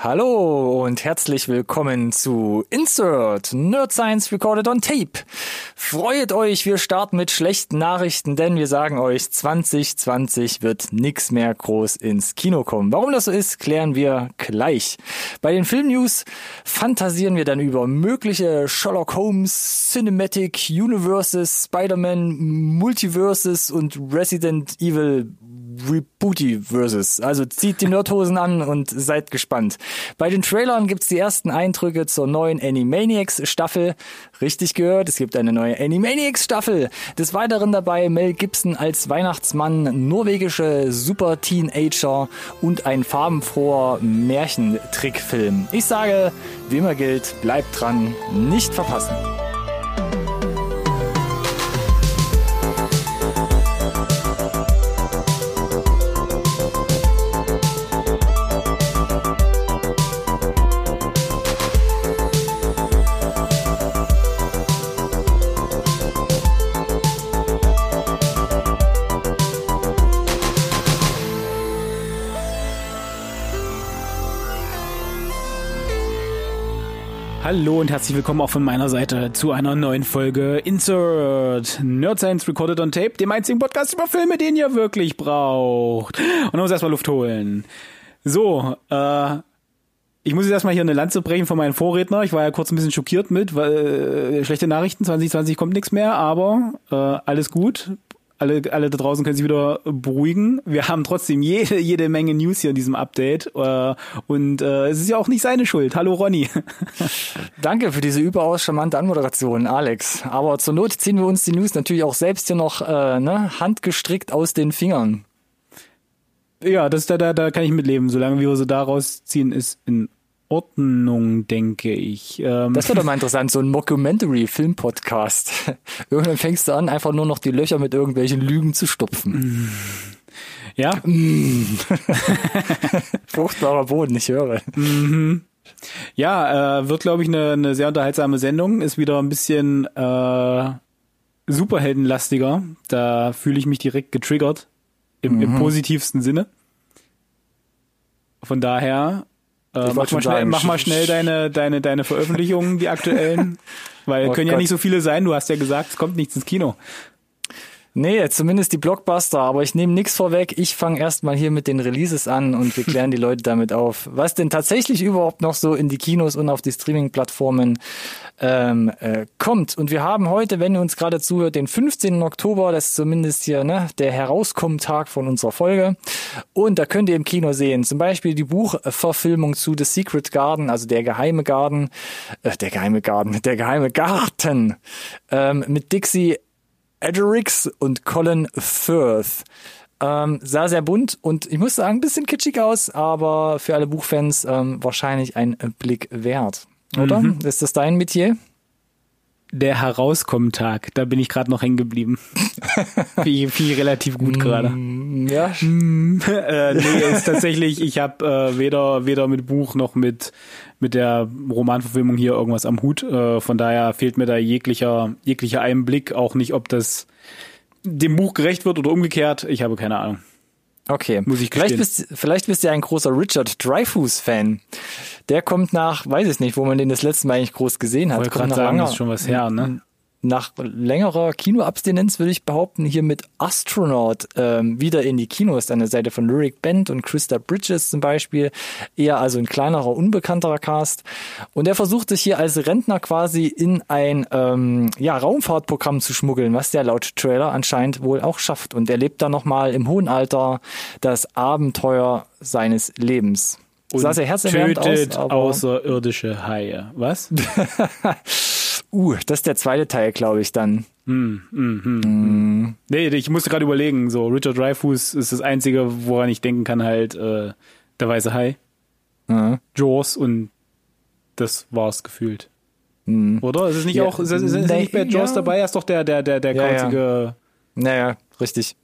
Hallo und herzlich willkommen zu Insert Nerd Science Recorded on Tape. Freut euch, wir starten mit schlechten Nachrichten, denn wir sagen euch, 2020 wird nix mehr groß ins Kino kommen. Warum das so ist, klären wir gleich. Bei den Filmnews fantasieren wir dann über mögliche Sherlock Holmes Cinematic Universes, Spider-Man Multiverses und Resident Evil Rebooty versus. Also zieht die Nerdhosen an und seid gespannt. Bei den Trailern gibt's die ersten Eindrücke zur neuen Animaniacs Staffel. Richtig gehört, es gibt eine neue Animaniacs Staffel. Des Weiteren dabei Mel Gibson als Weihnachtsmann, norwegische Super Teenager und ein farbenfroher Märchentrickfilm. Ich sage, wie immer gilt, bleibt dran, nicht verpassen. Hallo und herzlich willkommen auch von meiner Seite zu einer neuen Folge Insert Nerd Science Recorded on Tape, dem einzigen Podcast über Filme, den ihr wirklich braucht. Und man muss erstmal Luft holen. So, äh, ich muss jetzt erstmal hier eine Lanze brechen von meinen Vorredner. Ich war ja kurz ein bisschen schockiert mit, weil äh, schlechte Nachrichten, 2020 kommt nichts mehr, aber äh, alles gut alle, alle da draußen können sich wieder beruhigen. Wir haben trotzdem jede, jede Menge News hier in diesem Update. Äh, und äh, es ist ja auch nicht seine Schuld. Hallo Ronny. Danke für diese überaus charmante Anmoderation, Alex. Aber zur Not ziehen wir uns die News natürlich auch selbst hier noch äh, ne, handgestrickt aus den Fingern. Ja, das da, da, da kann ich mitleben. Solange wir sie da rausziehen, ist in Ordnung, denke ich. Ähm das wäre doch mal interessant, so ein Mockumentary-Film-Podcast. Irgendwann fängst du an, einfach nur noch die Löcher mit irgendwelchen Lügen zu stopfen. Ja. Fruchtbarer Boden, ich höre. Mhm. Ja, äh, wird, glaube ich, eine, eine sehr unterhaltsame Sendung. Ist wieder ein bisschen äh, superheldenlastiger. Da fühle ich mich direkt getriggert. Im, mhm. im positivsten Sinne. Von daher äh, mach, mal schnell, mach mal schnell deine, deine, deine Veröffentlichungen, die aktuellen. Weil oh können Gott. ja nicht so viele sein. Du hast ja gesagt, es kommt nichts ins Kino. Nee, zumindest die Blockbuster, aber ich nehme nichts vorweg. Ich fange erstmal hier mit den Releases an und wir klären die Leute damit auf. Was denn tatsächlich überhaupt noch so in die Kinos und auf die Streaming-Plattformen ähm, äh, kommt. Und wir haben heute, wenn ihr uns gerade zuhört, den 15. Oktober, das ist zumindest hier ne, der Herauskommen-Tag von unserer Folge. Und da könnt ihr im Kino sehen, zum Beispiel die Buchverfilmung zu The Secret Garden, also der geheime Garten, äh, der geheime Garten, der geheime Garten ähm, mit Dixie Edgerix und Colin Firth. Ähm, sah sehr bunt und ich muss sagen, ein bisschen kitschig aus, aber für alle Buchfans ähm, wahrscheinlich ein Blick wert. Oder? Mhm. Ist das dein Metier? Der Herauskommen-Tag, da bin ich gerade noch hängen geblieben. Wie relativ gut gerade. Mm, ja. Mm, äh, nee, ist tatsächlich, ich habe äh, weder, weder mit Buch noch mit, mit der Romanverfilmung hier irgendwas am Hut. Äh, von daher fehlt mir da jeglicher, jeglicher Einblick, auch nicht, ob das dem Buch gerecht wird oder umgekehrt. Ich habe keine Ahnung. Okay. Muss ich vielleicht bist, vielleicht bist du ja ein großer Richard Dreyfuss-Fan. Der kommt nach, weiß ich nicht, wo man den das letzte Mal eigentlich groß gesehen hat. Wollte gerade sagen, ist schon was her, ne? Nach längerer Kinoabstinenz würde ich behaupten, hier mit Astronaut ähm, wieder in die Kinos an der Seite von Lyric Band und Krista Bridges zum Beispiel. Eher also ein kleinerer, unbekannterer Cast. Und er versucht sich hier als Rentner quasi in ein ähm, ja, Raumfahrtprogramm zu schmuggeln, was der laut Trailer anscheinend wohl auch schafft. Und er lebt dann nochmal im hohen Alter das Abenteuer seines Lebens. Und sah sehr tötet aus, außerirdische Haie. Was? Uh, das ist der zweite Teil, glaube ich, dann. Mm, mm, mm, mm. Nee, ich musste gerade überlegen, so Richard Dreyfuss ist das Einzige, woran ich denken kann, halt äh, der weiße Hai. Mhm. Jaws und das war's gefühlt. Mhm. Oder? Ist es nicht ja, auch, ist, ist, ist nicht bei Jaws ja. dabei? Er ist doch der, der, der, der ja, kauzige. Ja. Naja, richtig.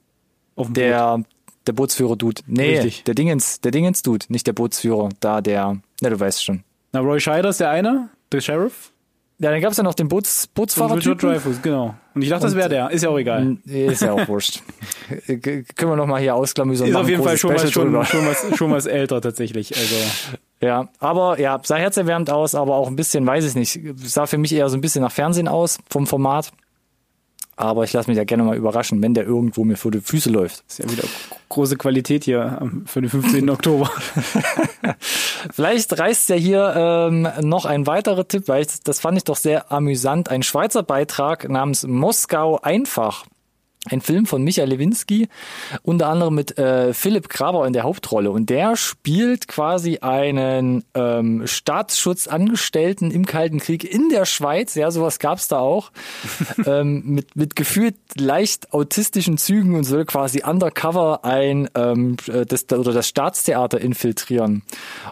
Auf dem der, Boot. der Bootsführer-Dude. Nee, richtig. der Dingens, der Dingens-Dude, nicht der Bootsführer. Da der, na, du weißt schon. Na, Roy Scheider ist der eine, der Sheriff. Ja, dann gab's ja noch den Boots, Bootsfahrer. Richard Dreyfuss, genau. Und ich dachte, das wäre der. Ist ja auch egal. Ist ja auch wurscht. Können wir noch mal hier ausklamüsern. Ist auf jeden Fall schon was, schon, schon, was, schon was älter tatsächlich. Also. Ja, aber ja, sah herzerwärmend aus, aber auch ein bisschen, weiß ich nicht, sah für mich eher so ein bisschen nach Fernsehen aus vom Format. Aber ich lasse mich ja gerne mal überraschen, wenn der irgendwo mir vor die Füße läuft. Das ist ja wieder große Qualität hier für den 15. Oktober. Vielleicht reißt ja hier ähm, noch ein weiterer Tipp, weil ich, das fand ich doch sehr amüsant. Ein Schweizer Beitrag namens Moskau einfach. Ein Film von Michael Lewinsky, unter anderem mit äh, Philipp Graber in der Hauptrolle. Und der spielt quasi einen ähm, Staatsschutzangestellten im Kalten Krieg in der Schweiz. Ja, sowas gab's da auch. ähm, mit, mit gefühlt leicht autistischen Zügen und soll quasi undercover ein ähm, das, oder das Staatstheater infiltrieren.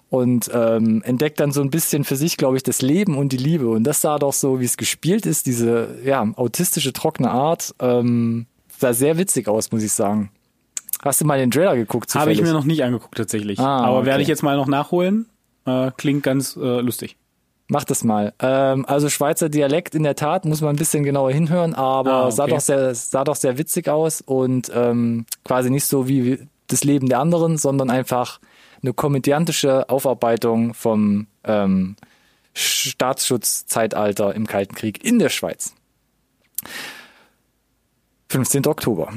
Und ähm, entdeckt dann so ein bisschen für sich, glaube ich, das Leben und die Liebe. Und das sah doch so, wie es gespielt ist, diese ja, autistische, trockene Art. Ähm, sah sehr witzig aus, muss ich sagen. Hast du mal den Trailer geguckt? Habe ich mir noch nicht angeguckt tatsächlich. Ah, Aber okay. werde ich jetzt mal noch nachholen. Äh, klingt ganz äh, lustig. Mach das mal. Ähm, also Schweizer Dialekt in der Tat muss man ein bisschen genauer hinhören, aber ah, okay. sah doch sehr sah doch sehr witzig aus und ähm, quasi nicht so wie das Leben der anderen, sondern einfach eine komödiantische Aufarbeitung vom ähm, Staatsschutzzeitalter im Kalten Krieg in der Schweiz. 15. Oktober.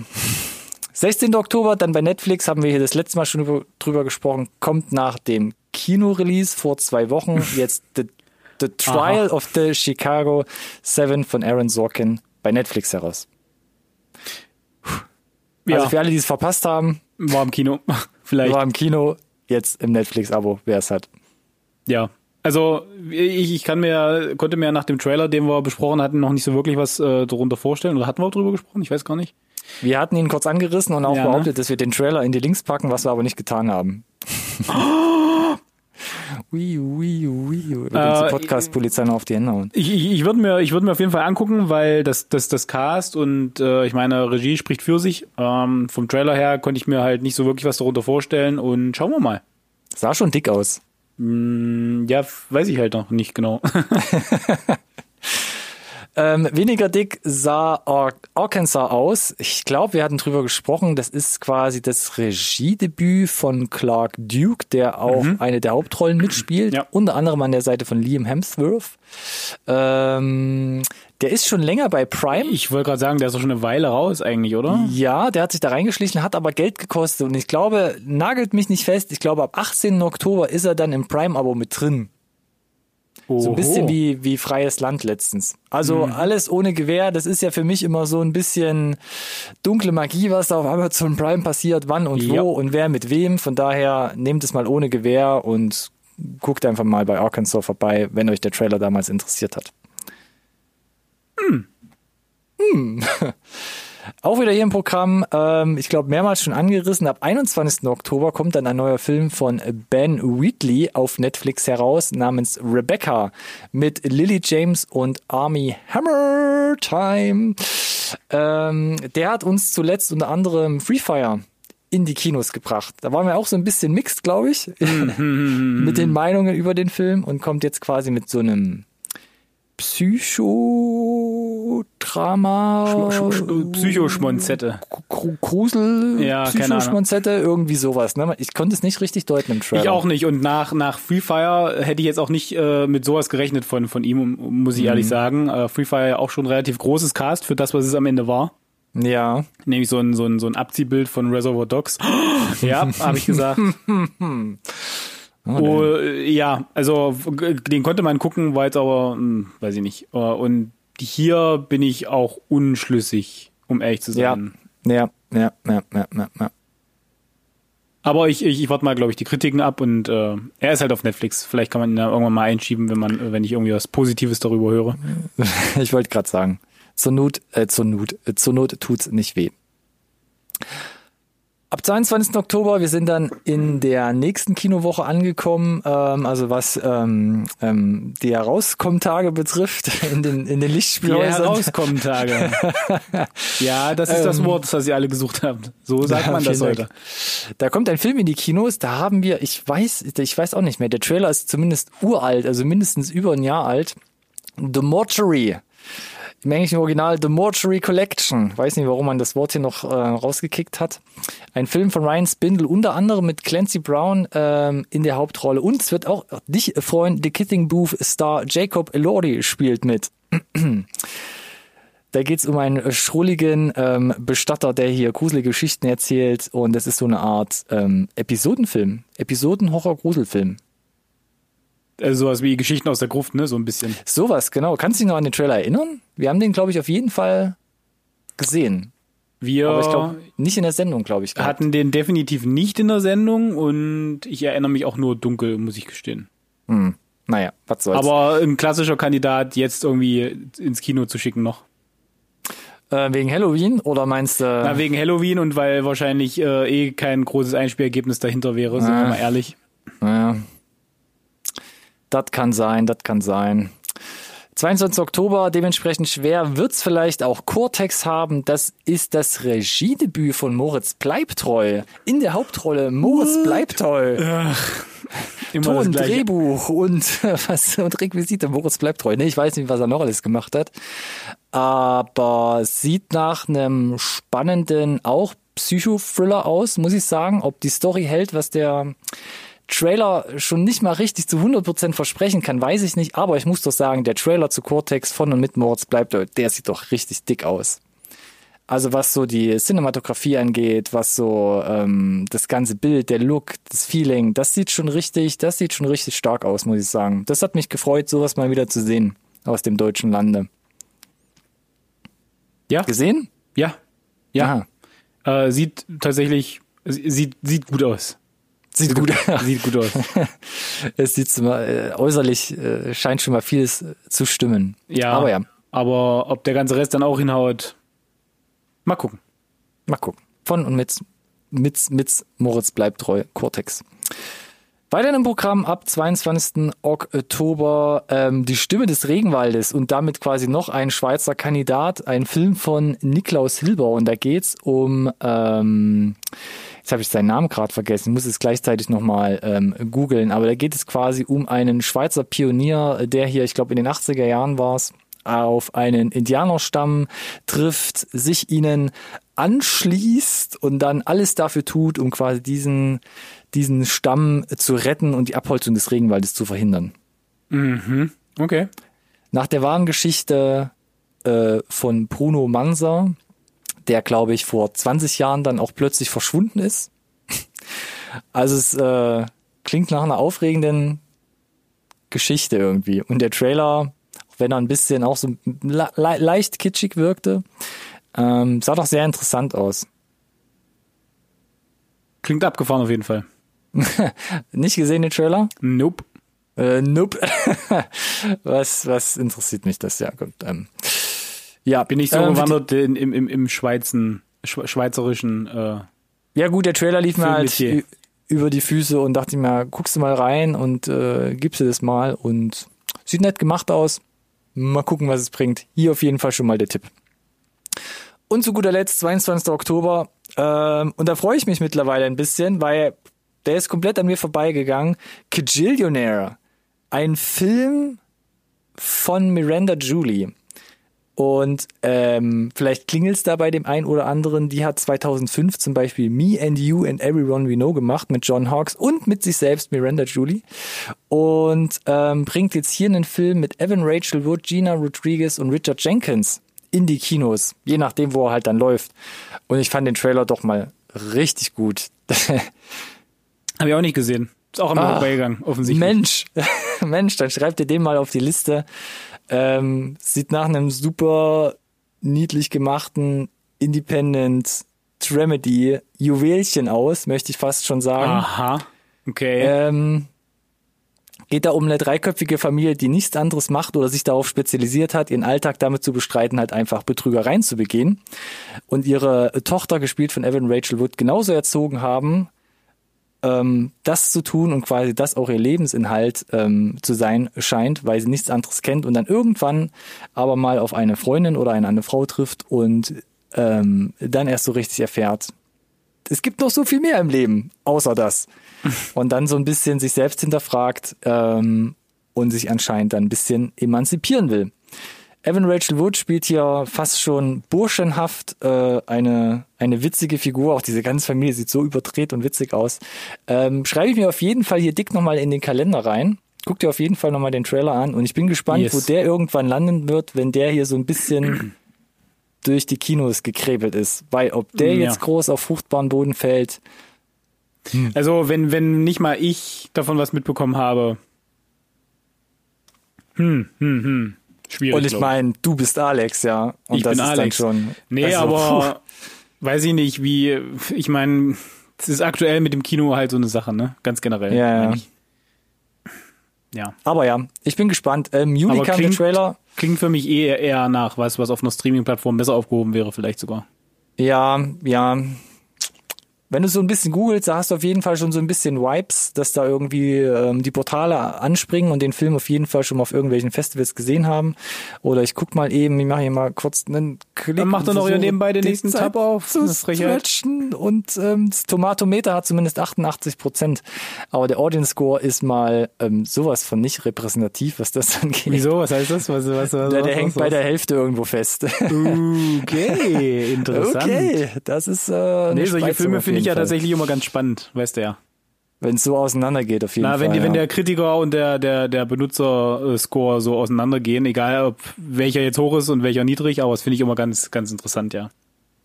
16. Oktober, dann bei Netflix, haben wir hier das letzte Mal schon drüber gesprochen, kommt nach dem Kino-Release vor zwei Wochen jetzt The, the Trial Aha. of the Chicago Seven von Aaron Sorkin bei Netflix heraus. Ja. Also für alle, die es verpasst haben. War im Kino. Vielleicht. War im Kino, jetzt im Netflix-Abo, wer es hat. Ja, also ich, ich kann mir, konnte mir nach dem Trailer, den wir besprochen hatten, noch nicht so wirklich was äh, darunter vorstellen. Oder hatten wir auch drüber gesprochen? Ich weiß gar nicht. Wir hatten ihn kurz angerissen und auch ja, ne? behauptet, ne? dass wir den Trailer in die Links packen, was wir aber nicht getan haben. Ui, ui, ui. Äh, Podcast-Polizei noch auf die Hände hauen. Ich, ich, ich würde mir, ich würde mir auf jeden Fall angucken, weil das, das, das Cast und äh, ich meine, Regie spricht für sich. Ähm, vom Trailer her konnte ich mir halt nicht so wirklich was darunter vorstellen und schauen wir mal. Sah schon dick aus. Mm, ja, weiß ich halt noch nicht genau. ähm, weniger dick sah Ar Arkansas aus. Ich glaube, wir hatten drüber gesprochen. Das ist quasi das Regiedebüt von Clark Duke, der auch mhm. eine der Hauptrollen mitspielt. Ja. Unter anderem an der Seite von Liam Hemsworth. Ähm, der ist schon länger bei Prime. Ich wollte gerade sagen, der ist doch schon eine Weile raus eigentlich, oder? Ja, der hat sich da reingeschlichen, hat aber Geld gekostet. Und ich glaube, nagelt mich nicht fest, ich glaube, ab 18. Oktober ist er dann im Prime-Abo mit drin. Oho. So ein bisschen wie, wie freies Land letztens. Also mhm. alles ohne Gewehr, das ist ja für mich immer so ein bisschen dunkle Magie, was da auf Amazon Prime passiert, wann und ja. wo und wer mit wem. Von daher nehmt es mal ohne Gewehr und guckt einfach mal bei Arkansas vorbei, wenn euch der Trailer damals interessiert hat. Hm. Hm. Auch wieder hier im Programm, ähm, ich glaube mehrmals schon angerissen, ab 21. Oktober kommt dann ein neuer Film von Ben Wheatley auf Netflix heraus namens Rebecca mit Lily James und Army Hammer Time. Ähm, der hat uns zuletzt unter anderem Free Fire in die Kinos gebracht. Da waren wir auch so ein bisschen mixed, glaube ich, mit den Meinungen über den Film und kommt jetzt quasi mit so einem Psychodrama. Sch Sch Psychoschmonzette. Grusel, ja, Psychoschmonzette, irgendwie sowas. Ne? Ich konnte es nicht richtig deuten im Trailer. Ich auch nicht. Und nach, nach Free Fire hätte ich jetzt auch nicht äh, mit sowas gerechnet von, von ihm, muss ich mhm. ehrlich sagen. Äh, Free Fire ja auch schon relativ großes Cast für das, was es am Ende war. Ja. Nämlich so ein, so ein, so ein Abziehbild von Reservoir Dogs. ja, habe ich gesagt. Oh, ja, also den konnte man gucken, war jetzt aber, hm, weiß ich nicht. Äh, und hier bin ich auch unschlüssig, um ehrlich zu sein. Ja, ja, ja, ja, ja, ja. Aber ich, ich, ich warte mal, glaube ich, die Kritiken ab und äh, er ist halt auf Netflix. Vielleicht kann man ihn ja irgendwann mal einschieben, wenn man, wenn ich irgendwie was Positives darüber höre. ich wollte gerade sagen, zur Not, äh, zur Not, äh, zur Not tut's nicht weh. Ab 22. Oktober, wir sind dann in der nächsten Kinowoche angekommen, ähm, also was ähm, ähm, die Herauskommentage betrifft, in den, in den Lichtspielhäusern. Die Herauskommentage. ja, das ist das ähm, Wort, das ihr alle gesucht habt. So sagt ja, man das heute. Da kommt ein Film in die Kinos, da haben wir, ich weiß, ich weiß auch nicht mehr, der Trailer ist zumindest uralt, also mindestens über ein Jahr alt. The Mortuary. Im englischen Original The Mortuary Collection. Weiß nicht, warum man das Wort hier noch äh, rausgekickt hat. Ein Film von Ryan Spindle, unter anderem mit Clancy Brown ähm, in der Hauptrolle. Und es wird auch dich freuen, The Kissing Booth Star Jacob Elordi spielt mit. Da geht's um einen schrulligen ähm, Bestatter, der hier gruselige Geschichten erzählt. Und das ist so eine Art ähm, Episodenfilm. Episoden-Horror-Gruselfilm. Also sowas wie Geschichten aus der Gruft, ne? So ein bisschen. Sowas, genau. Kannst du dich noch an den Trailer erinnern? Wir haben den, glaube ich, auf jeden Fall gesehen. Wir Aber ich glaube, nicht in der Sendung, glaube ich. gehabt. hatten den definitiv nicht in der Sendung und ich erinnere mich auch nur dunkel, muss ich gestehen. Hm. Naja, was soll's. Aber ein klassischer Kandidat, jetzt irgendwie ins Kino zu schicken noch. äh, wegen Halloween oder meinst du? Na, wegen Halloween und weil wahrscheinlich äh, eh kein großes Einspielergebnis dahinter wäre, sind wir Ah. mal ehrlich. Naja. Das kann sein, das kann sein. 22. Oktober, dementsprechend schwer wird's vielleicht auch Cortex haben. Das ist das Regiedebüt von Moritz Bleibtreu. In der Hauptrolle Moritz Bleibtreu. Immer Ton. Drehbuch und was und Requisite. Moritz Bleibtreu. Nee, ich weiß nicht, was er noch alles gemacht hat. Aber sieht nach einem spannenden, auch Psychothriller aus, muss ich sagen. Ob die Story hält, was der Trailer schon nicht mal richtig zu 100% versprechen kann, weiß ich nicht. Aber ich muss doch sagen, der Trailer zu Cortex von und mit Moritz Bleibtreu, der sieht doch richtig dick aus. Also was so die Cinematografie angeht, was so ähm, das ganze Bild, der Look, das Feeling, das sieht schon richtig, das sieht schon richtig stark aus, muss ich sagen. Das hat mich gefreut, sowas mal wieder zu sehen aus dem deutschen Lande. Ja, Gesehen? ja, ja. Äh, sieht tatsächlich, sieht, sieht gut aus. Sieht gut aus. Sieht gut aus. Es sieht mal, äh, äußerlich äh, scheint schon mal vieles äh, zu stimmen. Ja. Aber ja, Aber ob der ganze Rest dann auch hinhaut, mal gucken. mal gucken. Von und mit, mit, mit Moritz bleibt treu, Cortex. Weiter im Programm ab 22. Oktober ähm, die Stimme des Regenwaldes und damit quasi noch ein Schweizer Kandidat, ein Film von Niklaus Hilber und da geht's um ähm, jetzt habe ich seinen Namen gerade vergessen, muss es gleichzeitig nochmal ähm, googeln, aber da geht es quasi um einen Schweizer Pionier, der hier, ich glaube in den 80er Jahren war's, auf einen Indianerstamm trifft, sich ihnen anschließt und dann alles dafür tut, um quasi diesen, diesen Stamm zu retten und die Abholzung des Regenwaldes zu verhindern. Mhm. Okay. Nach der wahren Geschichte äh, von Bruno Manser, der glaube ich vor 20 Jahren dann auch plötzlich verschwunden ist. Also es äh, klingt nach einer aufregenden Geschichte irgendwie. Und der Trailer, auch wenn er ein bisschen auch so le leicht kitschig wirkte, ähm, sah doch sehr interessant aus. Klingt abgefahren auf jeden Fall. Nicht gesehen den Trailer? Nope. Äh, nope. was, was interessiert mich das? Ja, gut. Ähm, ja, Bin ich so ähm, gewandert in, im, im, im Schweizen, Schwe- schweizerischen, äh, Ja gut, der Trailer lief mir halt über die Füße und dachte ich mir, guckst du mal rein und äh, gibst du das mal und sieht nett gemacht aus. Mal gucken, was es bringt. Hier auf jeden Fall schon mal der Tipp. Und zu guter Letzt, 22. Oktober, ähm, und da freue ich mich mittlerweile ein bisschen, weil der ist komplett an mir vorbeigegangen. Kajillionaire. Ein Film von Miranda Julie. Und ähm, vielleicht klingelt's da bei dem einen oder anderen. Die hat 2005 zum Beispiel Me and You and Everyone We Know gemacht mit John Hawkes und mit sich selbst Miranda Julie. Und ähm, bringt jetzt hier einen Film mit Evan Rachel Wood, Gina Rodriguez und Richard Jenkins in die Kinos. Je nachdem, wo er halt dann läuft. Und ich fand den Trailer doch mal richtig gut. habe ich auch nicht gesehen. Ist auch an mir Ah, vorbeigegangen, offensichtlich. Mensch, Mensch, dann schreibt ihr den mal auf die Liste. Ähm, sieht nach einem super niedlich gemachten Independent Dramedy Juwelchen aus, möchte ich fast schon sagen. Aha. Okay. Ähm, geht da um eine dreiköpfige Familie, die nichts anderes macht oder sich darauf spezialisiert hat, ihren Alltag damit zu bestreiten, halt einfach Betrügereien zu begehen. Und ihre Tochter, gespielt von Evan Rachel Wood, genauso erzogen haben, ähm, das zu tun und quasi das auch ihr Lebensinhalt ähm, zu sein scheint, weil sie nichts anderes kennt und dann irgendwann aber mal auf eine Freundin oder eine andere Frau trifft und ähm, dann erst so richtig erfährt, es gibt noch so viel mehr im Leben, außer das. Und dann so ein bisschen sich selbst hinterfragt ähm, und sich anscheinend dann ein bisschen emanzipieren will. Evan Rachel Wood spielt hier fast schon burschenhaft äh, eine, eine witzige Figur. Auch diese ganze Familie sieht so überdreht und witzig aus. Ähm, schreibe ich mir auf jeden Fall hier dick nochmal in den Kalender rein. Guck dir auf jeden Fall nochmal den Trailer an. Und ich bin gespannt, yes. wo der irgendwann landen wird, wenn der hier so ein bisschen durch die Kinos gekrebelt ist. Weil ob der ja. jetzt groß auf fruchtbaren Boden fällt. Hm. Also wenn, wenn nicht mal ich davon was mitbekommen habe. Hm, hm, hm. Schwierig. Und ich meine, du bist Alex, ja. Und ich das bin ist Alex. dann schon. Nee, also, aber puh. weiß ich nicht, wie, ich meine, es ist aktuell mit dem Kino halt so eine Sache, ne? Ganz generell. Ja, ja. Ja. Aber ja, ich bin gespannt. Ähm, Juli kam der Trailer. Klingt für mich eher, eher nach was, was auf einer Streaming-Plattform besser aufgehoben wäre, vielleicht sogar. Ja, ja wenn du so ein bisschen googelst, da hast du auf jeden Fall schon so ein bisschen Vibes, dass da irgendwie ähm, die Portale anspringen und den Film auf jeden Fall schon mal auf irgendwelchen Festivals gesehen haben. Oder ich guck mal eben, ich mache hier mal kurz einen Klick. Dann macht er noch nebenbei den nächsten Tab auf. Zu stretchen und ähm, das Tomatometer hat zumindest 88 Prozent. Aber der Audience Score ist mal ähm, sowas von nicht repräsentativ, was das angeht. Wieso? Was heißt das? Was, was, was, der, der hängt was, bei der Hälfte irgendwo fest. Okay, interessant. Okay, das ist äh, nee, solche Filme finde ich ja tatsächlich immer ganz spannend, weißt du ja. Wenn es so auseinandergeht, auf jeden Na, Fall. Wenn, ja. wenn der Kritiker und der, der, der Benutzerscore so auseinandergehen, egal ob welcher jetzt hoch ist und welcher niedrig, aber das finde ich immer ganz, ganz interessant, ja.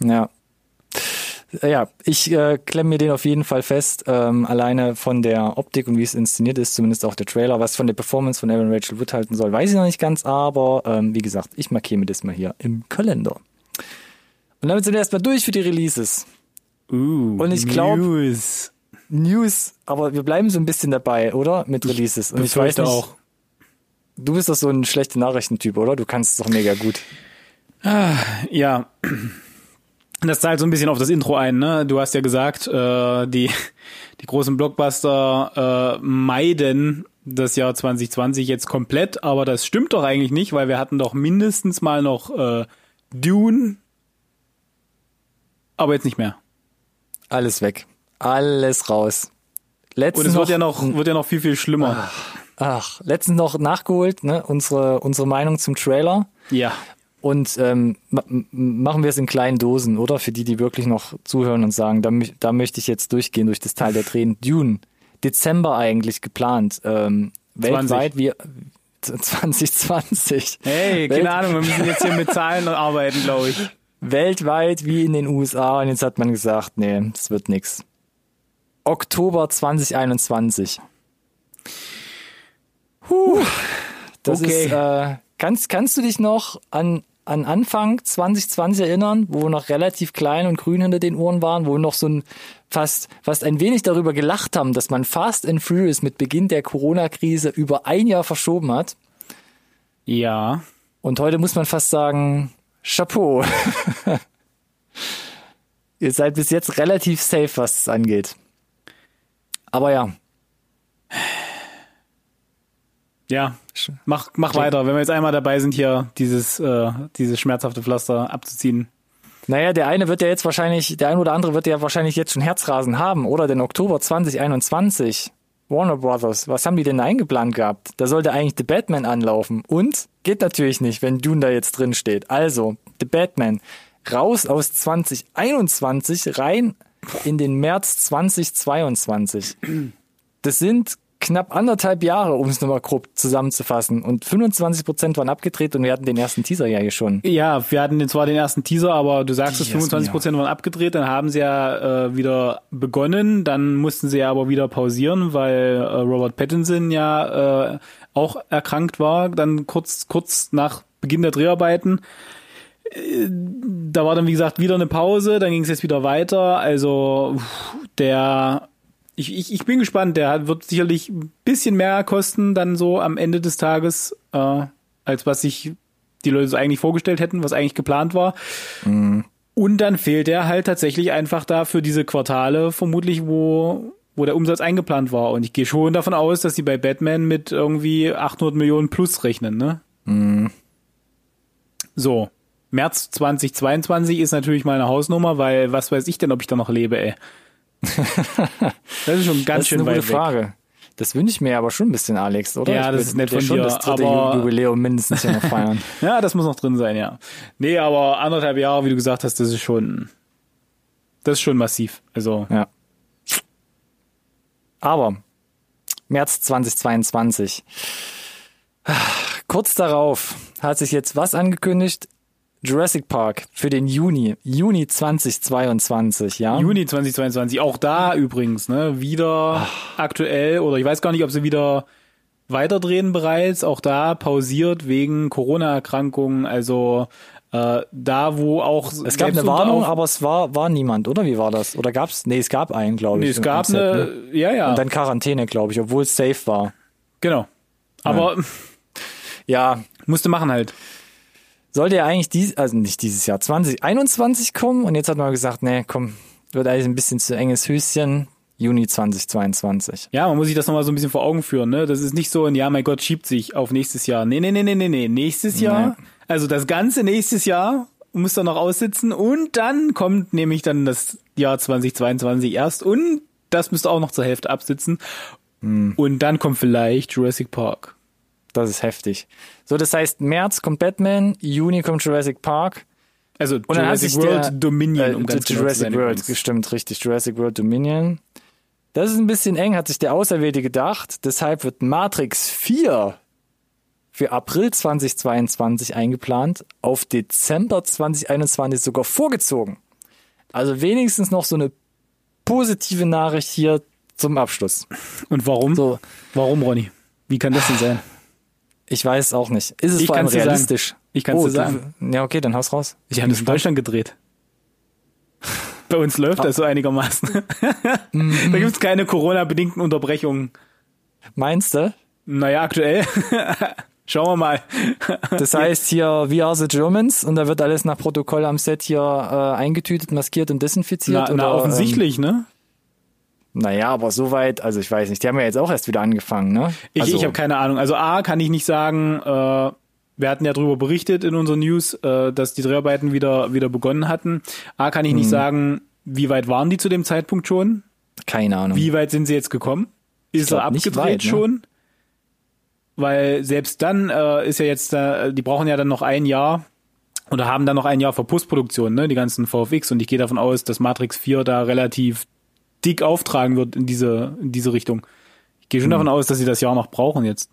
Ja. Ja, ich äh, klemme mir den auf jeden Fall fest. Ähm, alleine von der Optik und wie es inszeniert ist, zumindest auch der Trailer, was von der Performance von Evan Rachel Wood halten soll, weiß ich noch nicht ganz, aber ähm, wie gesagt, ich markiere mir das mal hier im Kalender. Und damit sind wir erstmal durch für die Releases. Uh, und ich glaube News. News, aber wir bleiben so ein bisschen dabei, oder? Mit Releases. Und ich, ich weiß nicht, auch. Du bist doch so ein schlechter Nachrichtentyp, oder? Du kannst es doch mega gut. Ah, ja. Das zahlt so ein bisschen auf das Intro ein, ne? Du hast ja gesagt, äh, die, die großen Blockbuster äh, meiden das Jahr 2020 jetzt komplett, aber das stimmt doch eigentlich nicht, weil wir hatten doch mindestens mal noch äh, Dune, aber jetzt nicht mehr. Alles weg. Alles raus. Letztens Und es wird ja noch, wird ja noch viel, viel schlimmer. Ach, ach, letztens noch nachgeholt, ne, unsere, unsere Meinung zum Trailer. Ja. Und ähm, machen wir es in kleinen Dosen, oder? Für die, die wirklich noch zuhören und sagen, da, da möchte ich jetzt durchgehen durch das Teil der Tränen. Dune, Dezember eigentlich geplant. Ähm, weltweit, wie 2020. Hey, keine Welt Ahnung, wir müssen jetzt hier mit Zahlen arbeiten, glaube ich weltweit wie in den USA und jetzt hat man gesagt, nee, das wird nix. Oktober 2021. Puh, das okay. ist, äh, kannst, kannst du dich noch an, an Anfang 2020 erinnern, wo wir noch relativ klein und grün hinter den Ohren waren, wo wir noch so ein fast, fast ein wenig darüber gelacht haben, dass man Fast and Furious mit Beginn der Corona-Krise über ein Jahr verschoben hat. Ja. Und heute muss man fast sagen, Chapeau. Ihr seid bis jetzt relativ safe, was es angeht. Aber ja. Ja, mach, mach weiter. Wenn wir jetzt einmal dabei sind, hier dieses, äh, dieses schmerzhafte Pflaster abzuziehen. Naja, der eine wird ja jetzt wahrscheinlich, der ein oder andere wird ja wahrscheinlich jetzt schon Herzrasen haben, oder? Denn Oktober 2021, Warner Brothers, was haben die denn eingeplant gehabt? Da sollte eigentlich The Batman anlaufen. Und Geht natürlich nicht, wenn Dune da jetzt drin steht. Also, The Batman, raus aus 2021, rein in den März 2022. Das sind knapp anderthalb Jahre, um es nochmal grob zusammenzufassen. Und 25 Prozent waren abgedreht und wir hatten den ersten Teaser ja hier schon. Ja, wir hatten zwar den ersten Teaser, aber du sagst es, 25 Prozent waren abgedreht, dann haben sie ja äh, wieder begonnen, dann mussten sie ja aber wieder pausieren, weil äh, Robert Pattinson ja äh, auch erkrankt war, dann kurz, kurz nach Beginn der Dreharbeiten. Äh, da war dann, wie gesagt, wieder eine Pause, dann ging es jetzt wieder weiter. Also der ich, ich, ich bin gespannt, der wird sicherlich ein bisschen mehr kosten dann so am Ende des Tages, äh, als was sich die Leute so eigentlich vorgestellt hätten, was eigentlich geplant war. Mhm. Und dann fehlt er halt tatsächlich einfach da für diese Quartale vermutlich, wo wo der Umsatz eingeplant war. Und ich gehe schon davon aus, dass sie bei Batman mit irgendwie 800 Millionen plus rechnen, ne? Mhm. So. März 2022 ist natürlich mal eine Hausnummer, weil was weiß ich denn, ob ich da noch lebe, ey. das ist schon ganz schön weit Frage. Weg. Das wünsche ich mir aber schon ein bisschen, Alex, oder? Ja, ich das ist nett von schon dir, das dritte aber- Jubiläum mindestens hier noch feiern. Ja, das muss noch drin sein, ja. Nee, aber anderthalb Jahre, wie du gesagt hast, das ist schon, das ist schon massiv. Also, Ja. Aber März 2022. Kurz darauf hat sich jetzt was angekündigt? Jurassic Park für den Juni, Juni 2022, ja? Juni 2022, auch da übrigens, ne, wieder aktuell, oder ich weiß gar nicht, ob sie wieder weiterdrehen bereits, auch da pausiert wegen Corona-Erkrankungen, also äh, da, wo auch Es gab eine Warnung, aber es war, war niemand, oder? Wie war das? Oder gab's? Nee, es gab einen, glaube ich. nee, es gab Set, eine, ne? ja, ja, Und dann Quarantäne, glaube ich, obwohl es safe war. genau. Aber Ja, musste machen halt. Sollte ja eigentlich dies, also nicht dieses Jahr, 2021 kommen und jetzt hat man gesagt, nee, komm, wird eigentlich ein bisschen zu enges Höschen. Juni 2022. Ja, man muss sich das nochmal so ein bisschen vor Augen führen, ne? Das ist nicht so ein, ja, mein Gott, schiebt sich auf nächstes Jahr. Nee, nee, nee, nee, nee, nee. Nächstes Jahr, also das ganze nächstes Jahr muss dann noch aussitzen und dann kommt nämlich dann das Jahr 2022 erst und das müsste auch noch zur Hälfte absitzen. Und dann kommt vielleicht Jurassic Park. Das ist heftig. So, das heißt, März kommt Batman, Juni kommt Jurassic Park. Also Und Jurassic World der, Dominion, äh, um ganz genau zu Jurassic sein. World, gestimmt, richtig. Jurassic World Dominion. Das ist ein bisschen eng, hat sich der Auserwählte gedacht. Deshalb wird Matrix 4 für April 2022 eingeplant, auf Dezember 2021 sogar vorgezogen. Also wenigstens noch so eine positive Nachricht hier zum Abschluss. Und warum? So, Warum, Ronny? Wie kann das denn sein? Ich weiß es auch nicht. Ist es Ich vor allem dir sagen. realistisch? Ich kann's oh, dir sagen. Du, ja, okay, dann haus raus. Ich habe das in Deutschland gedreht. Bei uns läuft das so einigermaßen. da gibt's keine Corona-bedingten Unterbrechungen. Meinst du? Naja, aktuell. Schauen wir mal. Das heißt hier, we are the Germans und da wird alles nach Protokoll am Set hier äh, eingetütet, maskiert und desinfiziert. Na, na oder, offensichtlich, ne? Naja, aber soweit, also ich weiß nicht, die haben ja jetzt auch erst wieder angefangen, ne? Ich, also, ich habe keine Ahnung. Also A, kann ich nicht sagen, äh, wir hatten ja darüber berichtet in unseren News, äh, dass die Dreharbeiten wieder, wieder begonnen hatten. A, kann ich nicht Mhm. sagen, wie weit waren die zu dem Zeitpunkt schon? keine Ahnung. Wie weit sind sie jetzt gekommen? Ist glaub, er abgedreht weit, ne? schon? Weil selbst dann äh, ist ja jetzt, äh, die brauchen ja dann noch ein Jahr oder haben dann noch ein Jahr für Postproduktion, ne, die ganzen VFX. Und ich gehe davon aus, dass Matrix 4 da relativ dick auftragen wird in diese, in diese Richtung. Ich gehe schon Mhm. davon aus, dass sie das Jahr noch brauchen jetzt.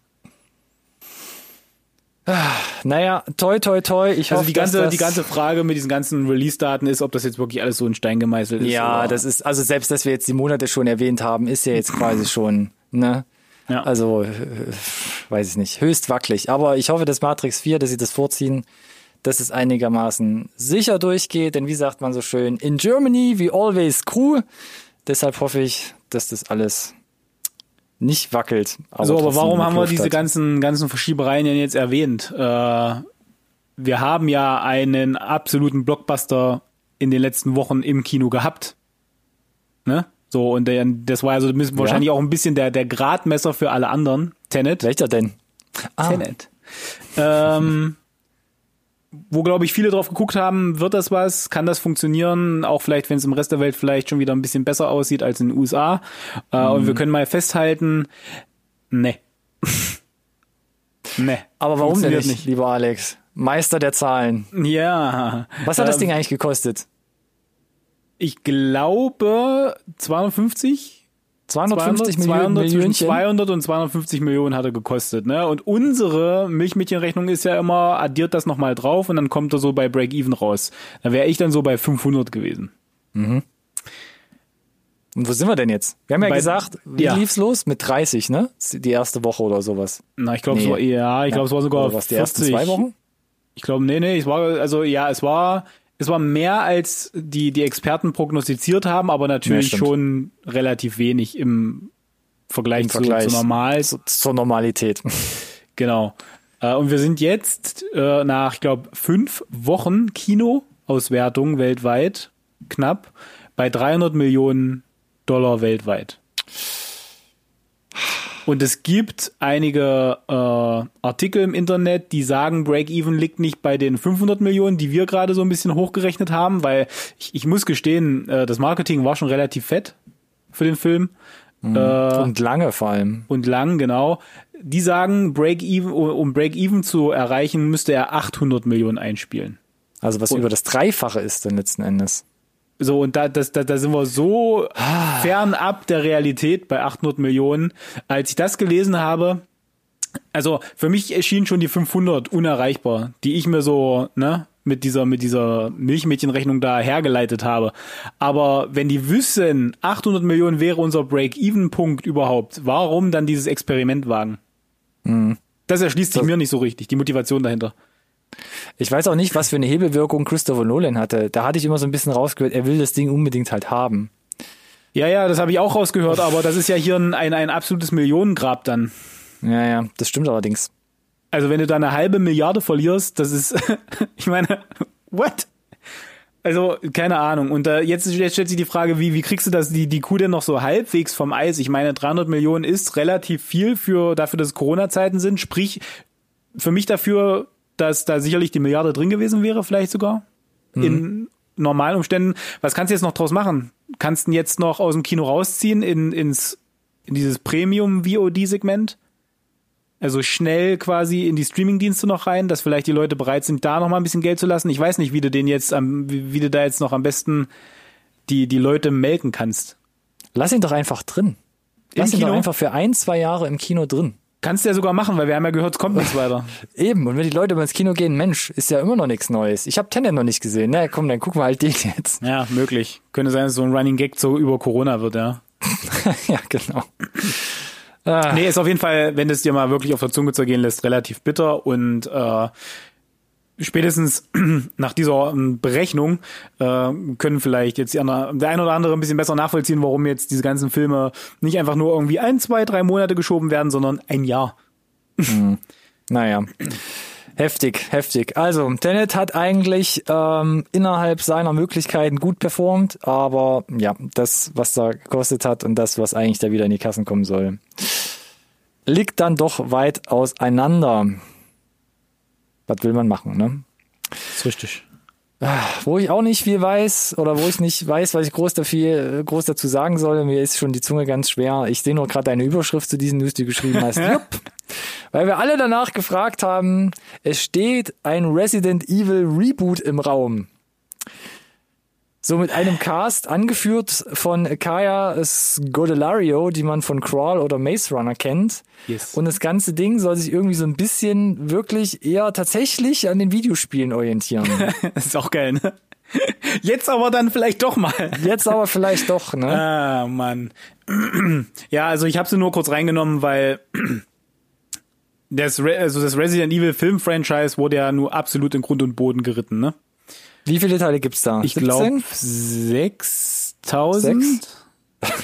Naja, toi, toi, toi. Ich Also hoffe, die ganze, die ganze Frage mit diesen ganzen Release-Daten ist, ob das jetzt wirklich alles so in Stein gemeißelt ist. Ja, das ist, also selbst, dass wir jetzt die Monate schon erwähnt haben, ist ja jetzt quasi schon, ne? Ja. Also, äh, weiß ich nicht, höchst wackelig. Aber ich hoffe, dass Matrix 4, dass sie das vorziehen, dass es einigermaßen sicher durchgeht. Denn wie sagt man so schön, in Germany we always crew. Deshalb hoffe ich, dass das alles nicht wackelt. Aber so, aber warum haben wir diese hat. ganzen, ganzen Verschiebereien denn jetzt erwähnt? Äh, wir haben ja einen absoluten Blockbuster in den letzten Wochen im Kino gehabt. Ne? So, und der, das war also müssen wahrscheinlich auch ein bisschen der, der Gradmesser für alle anderen. Tenet. Welcher denn? Ah, Tenet. Ähm, wo, glaube ich, viele drauf geguckt haben, wird das was? Kann das funktionieren? Auch vielleicht, wenn es im Rest der Welt vielleicht schon wieder ein bisschen besser aussieht als in den USA. Äh, Und Mhm. wir können mal festhalten, ne. ne. aber warum denn funktioniert nicht, lieber Alex? Meister der Zahlen. Ja. Was hat das Ähm, Ding eigentlich gekostet? Ich glaube 250 250 200, Millionen zwischen Millionen. 200 und 250 Millionen hat er gekostet. Ne? Und unsere Milchmädchenrechnung ist ja immer, addiert das nochmal drauf und dann kommt er so bei Break-Even raus. Da wäre ich dann so bei 500 gewesen. Und wo sind wir denn jetzt? Wir haben ja Bei- gesagt, wie ja. lief's los? Mit 30, ne? Die erste Woche oder sowas. Na, ich glaube, Nee. es war, ja, ich glaube, es war sogar was, die ersten 40. zwei Wochen? Ich glaube, nee, nee, es war, also ja, es war, es war mehr als die, die Experten prognostiziert haben, aber natürlich Ja, schon relativ wenig im Vergleich, Im Vergleich. Zu, zu normal. Zu, zur Normalität. Genau. Äh, und wir sind jetzt äh, nach, ich glaube, fünf Wochen Kinoauswertung weltweit knapp bei 300 Millionen Dollar weltweit. Und es gibt einige äh, Artikel im Internet, die sagen, Break-Even liegt nicht bei den 500 Millionen, die wir gerade so ein bisschen hochgerechnet haben, weil ich, ich muss gestehen, äh, das Marketing war schon relativ fett für den Film. Mhm. Äh, und lange vor allem. Und lang, genau. Die sagen, Break even, um Break Even zu erreichen, müsste er 800 Millionen einspielen. Also was und, über das Dreifache ist dann letzten Endes. So, und da, das, da, da sind wir so ah. fernab der Realität bei 800 Millionen. Als ich das gelesen habe, also für mich erschien schon die 500 unerreichbar, die ich mir so, ne, mit dieser, mit dieser Milchmädchenrechnung da hergeleitet habe. Aber wenn die wüssten, 800 Millionen wäre unser Break-Even-Punkt überhaupt, warum dann dieses Experiment wagen? Mhm. Das erschließt sich das mir nicht so richtig, die Motivation dahinter. Ich weiß auch nicht, was für eine Hebelwirkung Christopher Nolan hatte. Da hatte ich immer so ein bisschen rausgehört, er will das Ding unbedingt halt haben. Ja, ja, das habe ich auch rausgehört, aber das ist ja hier ein, ein, ein absolutes Millionengrab dann. Ja, ja, das stimmt allerdings. Also wenn du da eine halbe Milliarde verlierst, das ist, ich meine, what? Also, keine Ahnung. Und äh, jetzt, jetzt stellt sich die Frage, wie, wie kriegst du das, die, die Kuh denn noch so halbwegs vom Eis? Ich meine, 300 Millionen ist relativ viel für, dafür, dass Corona-Zeiten sind. Sprich, für mich dafür, dass da sicherlich die Milliarde drin gewesen wäre, vielleicht sogar. Mhm. In normalen Umständen. Was kannst du jetzt noch draus machen? Kannst du ihn jetzt noch aus dem Kino rausziehen in, ins, in dieses Premium-VOD-Segment? Also schnell quasi in die Streamingdienste noch rein, dass vielleicht die Leute bereit sind, da noch mal ein bisschen Geld zu lassen. Ich weiß nicht, wie du den jetzt am, wie, wie du da jetzt noch am besten die, die Leute melken kannst. Lass ihn doch einfach drin. Lass Im ihn Kino? doch einfach für ein, zwei Jahre im Kino drin. Kannst du ja sogar machen, weil wir haben ja gehört, es kommt nichts weiter. Eben, und wenn die Leute mal ins Kino gehen, Mensch, ist ja immer noch nichts Neues. Ich habe Tenet noch nicht gesehen. Na komm, dann gucken wir halt den jetzt. Ja, möglich. Könnte sein, dass so ein Running Gag so über Corona wird, ja. ja, genau. Ah. Nee, ist auf jeden Fall, wenn es dir mal wirklich auf der Zunge zergehen lässt, relativ bitter und äh, spätestens nach dieser ähm, Berechnung äh, können vielleicht jetzt die andere, der ein oder andere ein bisschen besser nachvollziehen, warum jetzt diese ganzen Filme nicht einfach nur irgendwie ein, zwei, drei Monate geschoben werden, sondern ein Jahr. Hm. Naja. Heftig, heftig. Also, Tenet hat eigentlich ähm, innerhalb seiner Möglichkeiten gut performt, aber ja, das, was da gekostet hat und das, was eigentlich da wieder in die Kassen kommen soll, liegt dann doch weit auseinander. Was will man machen, ne? Das ist richtig. Ah, wo ich auch nicht viel weiß oder wo ich nicht weiß, was ich groß, dafür, groß dazu sagen soll, mir ist schon die Zunge ganz schwer. Ich sehe nur gerade eine Überschrift zu diesen News, die geschrieben hast. Jupp. Weil wir alle danach gefragt haben, es steht ein Resident Evil Reboot im Raum. So mit einem Cast angeführt von Kaya Scodelario, die man von Crawl oder Maze Runner kennt. Yes. Und das ganze Ding soll sich irgendwie so ein bisschen wirklich eher tatsächlich an den Videospielen orientieren. das ist auch geil, ne? Jetzt aber dann vielleicht doch mal. Jetzt aber vielleicht doch, ne? Ah, Mann. Ja, also ich habe sie nur kurz reingenommen, weil das, Re also das Resident Evil Film Franchise wurde ja nur absolut in Grund und Boden geritten, ne? Wie viele Teile gibt's da? Ich glaube 6000.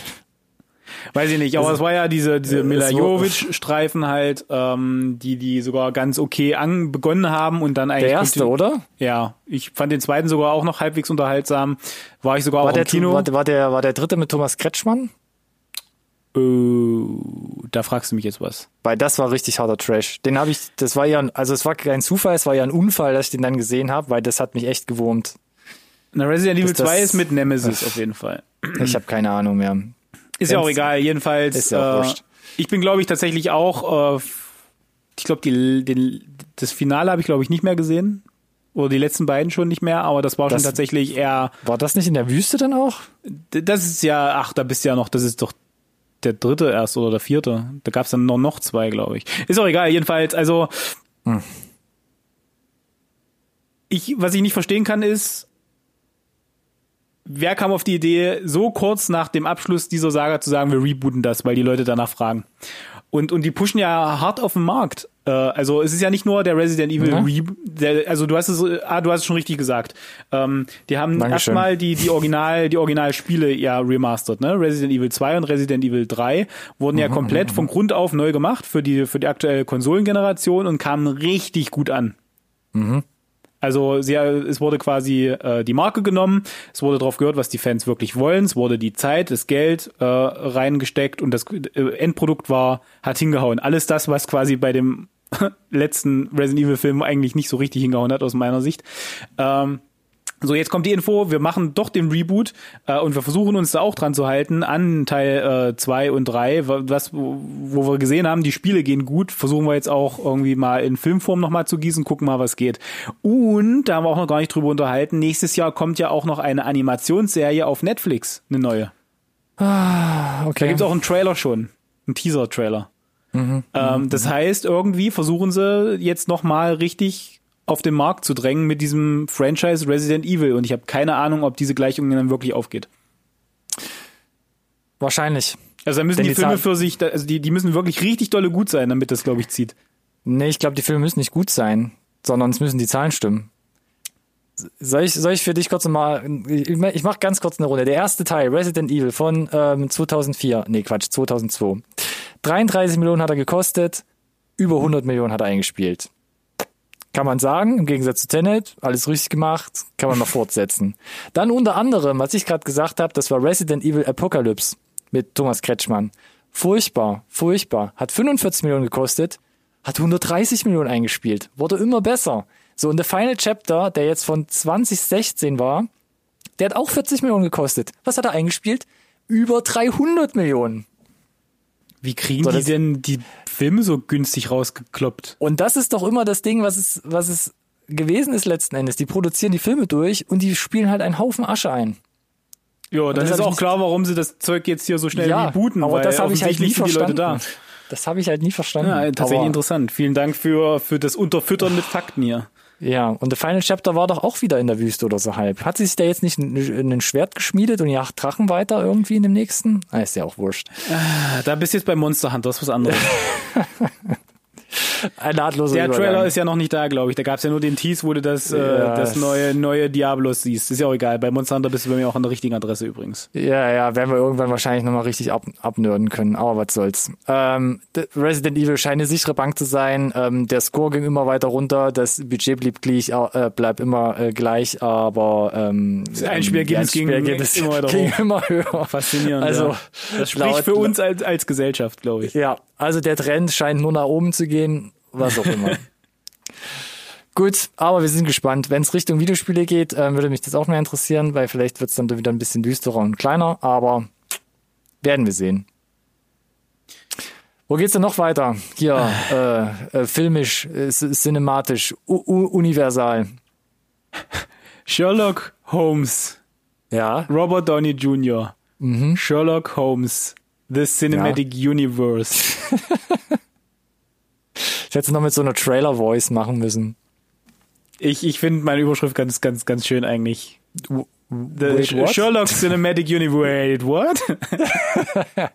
Weiß ich nicht, aber es war ja diese diese äh, Mila Jovic Streifen halt, ähm, die die sogar ganz okay an begonnen haben und dann eigentlich der erste, oder? Ja, ich fand den zweiten sogar auch noch halbwegs unterhaltsam. War ich sogar war auch der, im Kino. War, war der war der dritte mit Thomas Kretschmann? Da fragst du mich jetzt was. Weil das war richtig harter Trash. Den habe ich, das war ja, also es war kein Zufall, es war ja ein Unfall, dass ich den dann gesehen habe, weil das hat mich echt gewurmt. Na, Resident Evil 2 ist mit Nemesis auf jeden Fall. Ich habe keine Ahnung mehr. Ist ja auch egal, jedenfalls. Ist ja auch äh, ich bin, glaube ich, tatsächlich auch, äh, ich glaube, das Finale habe ich, glaube ich, nicht mehr gesehen. Oder die letzten beiden schon nicht mehr, aber das war das, schon tatsächlich eher. War das nicht in der Wüste dann auch? Das ist ja, ach, da bist du ja noch, das ist doch der dritte erst oder der vierte. Da gab es dann noch, noch zwei, glaube ich. Ist auch egal, jedenfalls, also hm. ich, was ich nicht verstehen kann, ist, wer kam auf die Idee, so kurz nach dem Abschluss dieser Saga zu sagen, wir rebooten das, weil die Leute danach fragen. Und, und die pushen ja hart auf den Markt. Äh, also es ist ja nicht nur der Resident Evil mhm. Re der, also du hast es, ah, du hast es schon richtig gesagt. Ähm, die haben erstmal die, die Original, die Originalspiele ja remastert, ne? Resident Evil 2 und Resident Evil 3 wurden mhm, ja komplett mhm. von Grund auf neu gemacht für die, für die aktuelle Konsolengeneration und kamen richtig gut an. Mhm. Also sie, es wurde quasi äh, die Marke genommen, es wurde darauf gehört, was die Fans wirklich wollen, es wurde die Zeit, das Geld äh, reingesteckt und das äh, Endprodukt war, hat hingehauen. Alles das, was quasi bei dem letzten Resident Evil Film eigentlich nicht so richtig hingehauen hat aus meiner Sicht. Ähm, So, jetzt kommt die Info, wir machen doch den Reboot äh, und wir versuchen uns da auch dran zu halten an Teil 2 äh, und 3, was, wo wir gesehen haben, die Spiele gehen gut, versuchen wir jetzt auch irgendwie mal in Filmform nochmal zu gießen, gucken mal, was geht. Und, da haben wir auch noch gar nicht drüber unterhalten, nächstes Jahr kommt ja auch noch eine Animationsserie auf Netflix, eine neue. Ah, okay. Da gibt's auch einen Trailer schon, einen Teaser-Trailer. Mhm, ähm, das heißt, irgendwie versuchen sie jetzt nochmal richtig auf den Markt zu drängen mit diesem Franchise Resident Evil und ich habe keine Ahnung, ob diese Gleichung dann wirklich aufgeht. Wahrscheinlich. Also da müssen Denn die, Filme für sich, also die, die müssen wirklich richtig dolle gut sein, damit das, glaube ich, zieht. Nee, ich glaube, die Filme müssen nicht gut sein, sondern es müssen die Zahlen stimmen. Soll ich, soll ich für dich kurz mal, ich mach ganz kurz eine Runde. Der erste Teil, Resident Evil von ähm, 2004, nee Quatsch, 2002. 33 Millionen hat er gekostet, über 100 Millionen hat er eingespielt. Kann man sagen, im Gegensatz zu Tenet, alles richtig gemacht, kann man mal fortsetzen. Dann unter anderem, was ich gerade gesagt habe, das war Resident Evil Apocalypse mit Thomas Kretschmann. Furchtbar, furchtbar. Hat 45 Millionen gekostet, hat 130 Millionen eingespielt. Wurde immer besser. So, und der Final Chapter, der jetzt von 2016 war, der hat auch 40 Millionen gekostet. Was hat er eingespielt? Über 300 Millionen. Wie kriegen so, die denn die Filme so günstig rausgekloppt? Und das ist doch immer das Ding, was es, was es gewesen ist letzten Endes. Die produzieren die Filme durch und die spielen halt einen Haufen Asche ein. Ja, dann ist auch klar, warum sie das Zeug jetzt hier so schnell ja, rebooten. Aber das habe ich halt nie verstanden. Da. Das habe ich halt nie verstanden. Ja, tatsächlich aber interessant. Vielen Dank für, für das Unterfüttern mit Fakten hier. Ja, und der Final Chapter war doch auch wieder in der Wüste oder so halb. Hat sich da jetzt nicht ein, ein Schwert geschmiedet und jagt Drachen weiter irgendwie in dem nächsten? Ah, ist ja auch wurscht. Ah, da bist du jetzt bei Monster Hunter, das ist was anderes. Ein nahtloser Der Übergang. Trailer ist ja noch nicht da, glaube ich. Da gab es ja nur den Tease, wo du das, ja, äh, das neue, neue Diablos siehst. Ist ja auch egal. Bei Monster Hunter bist du bei mir auch an der richtigen Adresse übrigens. Ja, ja, werden wir irgendwann wahrscheinlich nochmal richtig ab, abnörden können. Aber was soll's. Ähm, Resident Evil scheint eine sichere Bank zu sein. Ähm, der Score ging immer weiter runter. Das Budget blieb gleich, äh, bleibt immer äh, gleich, aber ähm, das Einspielergebnis ging, immer, weiter ging immer höher. Faszinierend. Also ja. das spricht laut, für uns als, als Gesellschaft, glaube ich. Ja, also der Trend scheint nur nach oben zu gehen was auch immer. Gut, aber wir sind gespannt. Wenn es Richtung Videospiele geht, äh, würde mich das auch mehr interessieren, weil vielleicht wird es dann wieder ein bisschen düsterer und kleiner, aber werden wir sehen. Wo geht's denn noch weiter? Hier, äh, äh, filmisch, äh, cinematisch, universal. Sherlock Holmes. Ja. Robert Downey Jr. Mhm. Sherlock Holmes. The Cinematic ja. Universe. Ich hätte es noch mit so einer Trailer-Voice machen müssen. Ich, ich finde meine Überschrift ganz, ganz, ganz schön eigentlich. The Wait, Sherlock Cinematic Universe. Wait, what?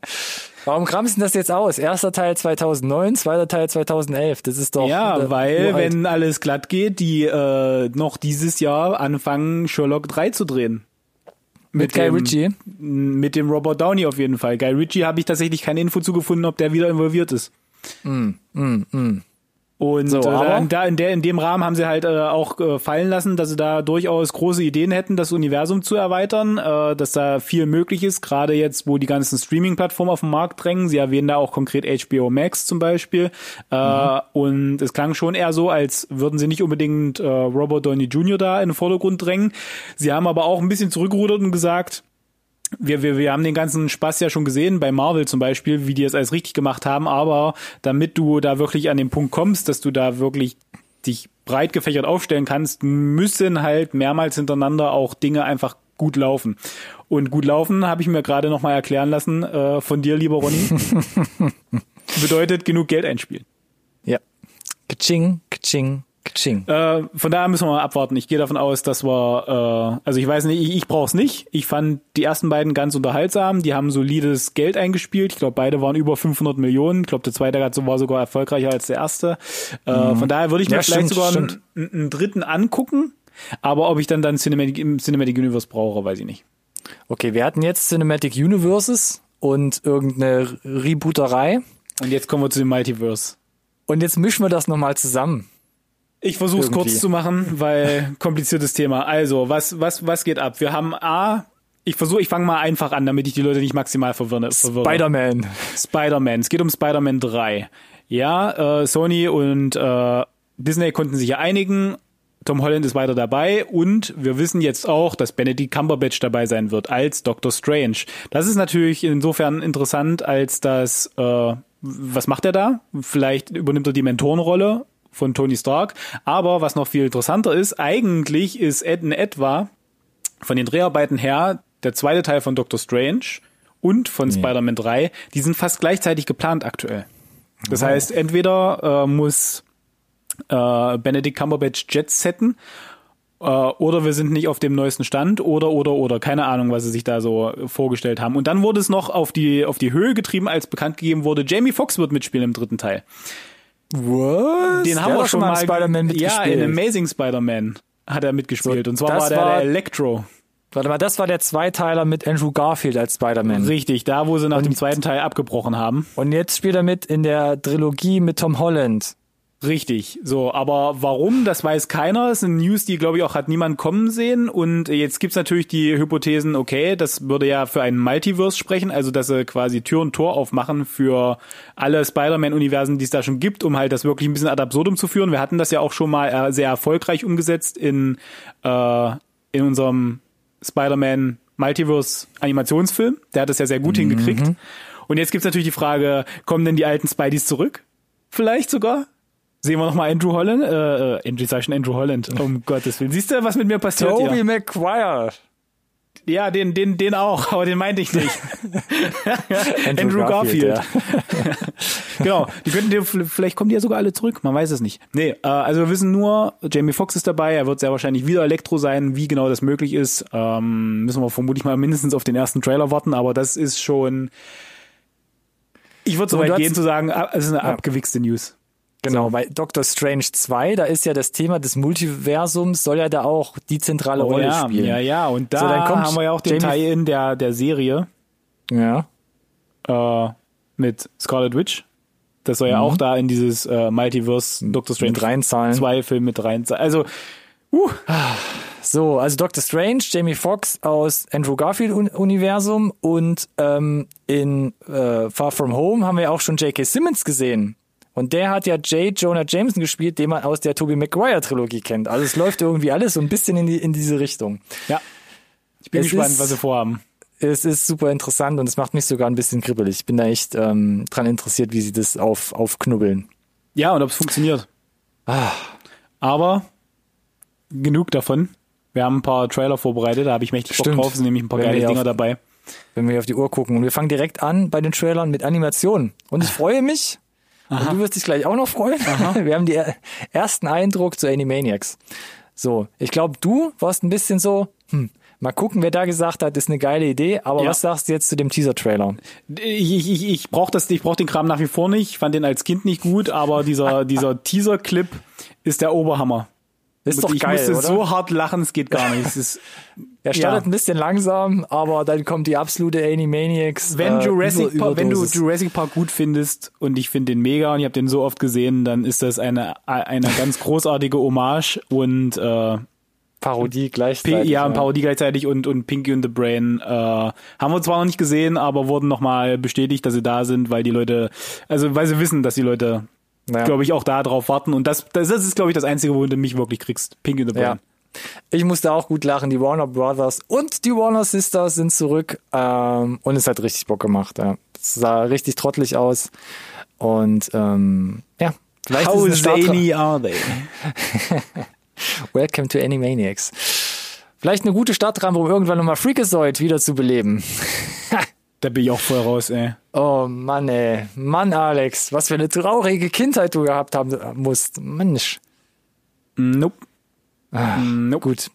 Warum kramst du das jetzt aus? Erster Teil 2009, zweiter Teil 2011. Das ist doch. Ja, äh, weil, wenn alles glatt geht, die äh, noch dieses Jahr anfangen, Sherlock 3 zu drehen. Mit, mit Guy dem, Ritchie? Mit dem Robert Downey auf jeden Fall. Guy Ritchie habe ich tatsächlich keine Info zugefunden, ob der wieder involviert ist. Mm, mm, mm. Und so, äh, da in, der, in dem Rahmen haben sie halt äh, auch äh, fallen lassen, dass sie da durchaus große Ideen hätten, das Universum zu erweitern, äh, dass da viel möglich ist, gerade jetzt, wo die ganzen Streaming-Plattformen auf den Markt drängen. Sie erwähnen da auch konkret HBO Max zum Beispiel. Äh, mhm. Und es klang schon eher so, als würden sie nicht unbedingt äh, Robert Downey Jr. da in den Vordergrund drängen. Sie haben aber auch ein bisschen zurückgerudert und gesagt, wir, wir, wir haben den ganzen Spaß ja schon gesehen, bei Marvel zum Beispiel, wie die es alles richtig gemacht haben, aber damit du da wirklich an den Punkt kommst, dass du da wirklich dich breit gefächert aufstellen kannst, müssen halt mehrmals hintereinander auch Dinge einfach gut laufen. Und gut laufen habe ich mir gerade nochmal erklären lassen äh, von dir, lieber Ronny. bedeutet genug Geld einspielen. Ja. Kaching, kaching, Ching. Äh, von daher müssen wir mal abwarten. Ich gehe davon aus, dass wir, äh, also ich weiß nicht, ich, ich brauche es nicht. Ich fand die ersten beiden ganz unterhaltsam. Die haben solides Geld eingespielt. Ich glaube, beide waren über 500 Millionen. Ich glaube, der zweite war sogar erfolgreicher als der erste. Äh, mhm. Von daher würde ich mir ja, vielleicht stimmt, sogar einen, einen, dritten angucken. Aber ob ich dann dann Cinematic, Cinematic Universe brauche, weiß ich nicht. Okay, wir hatten jetzt Cinematic Universes und irgendeine Rebooterei. Und jetzt kommen wir zu dem Multiverse. Und jetzt mischen wir das nochmal zusammen. Ich versuche es kurz zu machen, weil kompliziertes Thema. Also, was, was, was geht ab? Wir haben A, ich versuche, ich fange mal einfach an, damit ich die Leute nicht maximal verwirre. Spider-Man. Spider-Man. Es geht um Spider-Man 3. Ja, äh, Sony und äh, Disney konnten sich ja einigen. Tom Holland ist weiter dabei und wir wissen jetzt auch, dass Benedict Cumberbatch dabei sein wird als Doctor Strange. Das ist natürlich insofern interessant, als dass, äh, was macht er da? Vielleicht übernimmt er die Mentorenrolle von Tony Stark. Aber was noch viel interessanter ist, eigentlich ist Ed in etwa von den Dreharbeiten her der zweite Teil von Doctor Strange und von nee. Spider-Man 3, die sind fast gleichzeitig geplant aktuell. Das oh. heißt, entweder äh, muss äh, Benedict Cumberbatch Jets setten äh, oder wir sind nicht auf dem neuesten Stand oder oder oder keine Ahnung, was sie sich da so vorgestellt haben. Und dann wurde es noch auf die auf die Höhe getrieben, als bekannt gegeben wurde, Jamie Foxx wird mitspielen im dritten Teil. Was? Den haben wir schon mal Spider-Man mitgespielt. Ja, in Amazing Spider-Man hat er mitgespielt so, und zwar war der, war der Electro. Warte mal, das war der Zweiteiler mit Andrew Garfield als Spider-Man. Richtig, da wo sie nach und, dem zweiten Teil abgebrochen haben. Und jetzt spielt er mit in der Trilogie mit Tom Holland. Richtig, so, aber warum, das weiß keiner. Das sind News, die, glaube ich, auch hat niemand kommen sehen. Und jetzt gibt's natürlich die Hypothesen, okay, das würde ja für einen Multiverse sprechen, also dass sie quasi Tür und Tor aufmachen für alle Spider-Man-Universen, die es da schon gibt, um halt das wirklich ein bisschen ad absurdum zu führen. Wir hatten das ja auch schon mal äh, sehr erfolgreich umgesetzt in, äh, in unserem Spider-Man Multiverse Animationsfilm. Der hat das ja sehr gut mhm. hingekriegt. Und jetzt gibt's natürlich die Frage, kommen denn die alten Spideys zurück? Vielleicht sogar? Sehen wir nochmal Andrew Holland, äh, äh Andrew, sag ich schon Andrew Holland, um Gottes Willen. Siehst du, was mit mir passiert Tobey ja. Maguire. Ja, den, den, den auch, aber den meinte ich nicht. Andrew, Andrew, Garfield. Garfield. Ja. genau, die könnten dir, vielleicht kommen die ja sogar alle zurück, man weiß es nicht. Nee, äh, also wir wissen nur, Jamie Foxx ist dabei, er wird sehr wahrscheinlich wieder Elektro sein, wie genau das möglich ist, ähm, müssen wir vermutlich mal mindestens auf den ersten Trailer warten, aber das ist schon, ich würde so weit gehen zu sagen, ah, es ist eine ja. abgewichste News. Genau, so. bei Doctor Strange 2, da ist ja das Thema des Multiversums, soll ja da auch die zentrale oh, Rolle ja, spielen. Ja, ja, und da so, haben wir ja auch den Teil-In der, der Serie. Ja. Äh, mit Scarlet Witch. Das soll ja mhm. auch da in dieses äh, Multiverse Doctor Strange mit reinzahlen. 2 Film mit reinzahlen. Also, uh. So, also Doctor Strange, Jamie Foxx aus Andrew Garfield Universum und ähm, in äh, Far From Home haben wir auch schon J.K. Simmons gesehen. Und der hat ja J. Jonah Jameson gespielt, den man aus der Tobey Maguire Trilogie kennt. Also es läuft irgendwie alles so ein bisschen in, die, in diese Richtung. Ja. Ich bin es gespannt, ist, was sie vorhaben. Es ist super interessant und es macht mich sogar ein bisschen kribbelig. Ich bin da echt ähm, dran interessiert, wie sie das auf, aufknubbeln. Ja, und ob es funktioniert. Ah. Aber genug davon. Wir haben ein paar Trailer vorbereitet, da habe ich mächtig Bock drauf, sind nämlich ein paar geile Dinger auf, dabei. Wenn wir auf die Uhr gucken. Und wir fangen direkt an bei den Trailern mit Animationen. Und ich freue mich, Aha. Und du wirst dich gleich auch noch freuen. Aha. Wir haben den ersten Eindruck zu Animaniacs. So, ich glaube, du warst ein bisschen so, hm, mal gucken, wer da gesagt hat, ist eine geile Idee. Aber ja. was sagst du jetzt zu dem Teaser-Trailer? Ich, ich, ich, ich brauche das, ich brauche den Kram nach wie vor nicht. Ich fand den als Kind nicht gut, aber dieser, dieser Teaser-Clip ist der Oberhammer. Ist doch ich geil, musste oder? so hart lachen, es geht gar nicht. Es ist, er startet ja. ein bisschen langsam, aber dann kommt die absolute Animaniacs. Wenn, äh, Jurassic Park, wenn du Jurassic Park gut findest und ich finde den mega und ich habe den so oft gesehen, dann ist das eine eine ganz großartige Hommage und äh, Parodie gleichzeitig. ja, ja, Parodie gleichzeitig und, und Pinky and the Brain äh, haben wir zwar noch nicht gesehen, aber wurden nochmal bestätigt, dass sie da sind, weil die Leute, also weil sie wissen, dass die Leute naja. glaube ich, auch da drauf warten. Und das, das ist, glaube ich, das Einzige, wo du mich wirklich kriegst. Pink in the Brain. Ja. Ich musste auch gut lachen. Die Warner Brothers und die Warner Sisters sind zurück. Ähm, und es hat richtig Bock gemacht. Ja. Es sah richtig trottelig aus. Und ähm, ja, vielleicht How ist zany are they? Welcome to Animaniacs. Vielleicht eine gute Startrahmen, um irgendwann nochmal Freakazoid wieder zu beleben. Da bin ich auch voll raus, ey. Oh Mann, ey. Mann, Alex, was für eine traurige Kindheit du gehabt haben musst. Mensch. Nope. Ah, nope. Gut.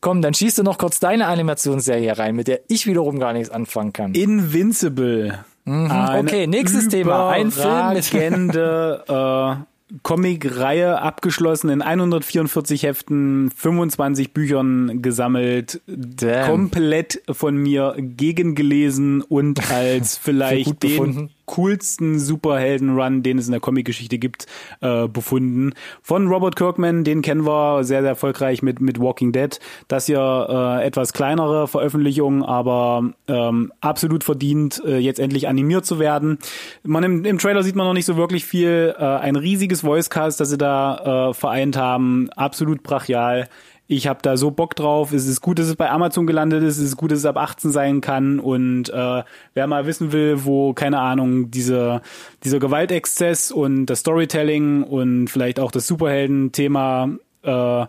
Komm, dann schießt du noch kurz deine Animationsserie rein, mit der ich wiederum gar nichts anfangen kann. Invincible. Mhm. Okay, nächstes Thema. Ein Film mit äh, Comic-Reihe abgeschlossen in 144 Heften, 25 Büchern gesammelt, Damn. komplett von mir gegengelesen und als vielleicht den, coolsten Superhelden-Run, den es in der Comic-Geschichte gibt, äh, befunden. Von Robert Kirkman, den kennen wir sehr, sehr erfolgreich mit, mit Walking Dead. Das hier äh, etwas kleinere Veröffentlichung, aber ähm, absolut verdient, äh, jetzt endlich animiert zu werden. Man im, im Trailer sieht man noch nicht so wirklich viel. Äh, ein riesiges Voicecast, das sie da äh, vereint haben. Absolut brachial ich habe da so Bock drauf. Es ist gut, dass es bei Amazon gelandet ist. Es ist gut, dass es ab 18 sein kann. Und äh, wer mal wissen will, wo, keine Ahnung, diese, dieser Gewaltexzess und das Storytelling und vielleicht auch das Superhelden-Thema äh,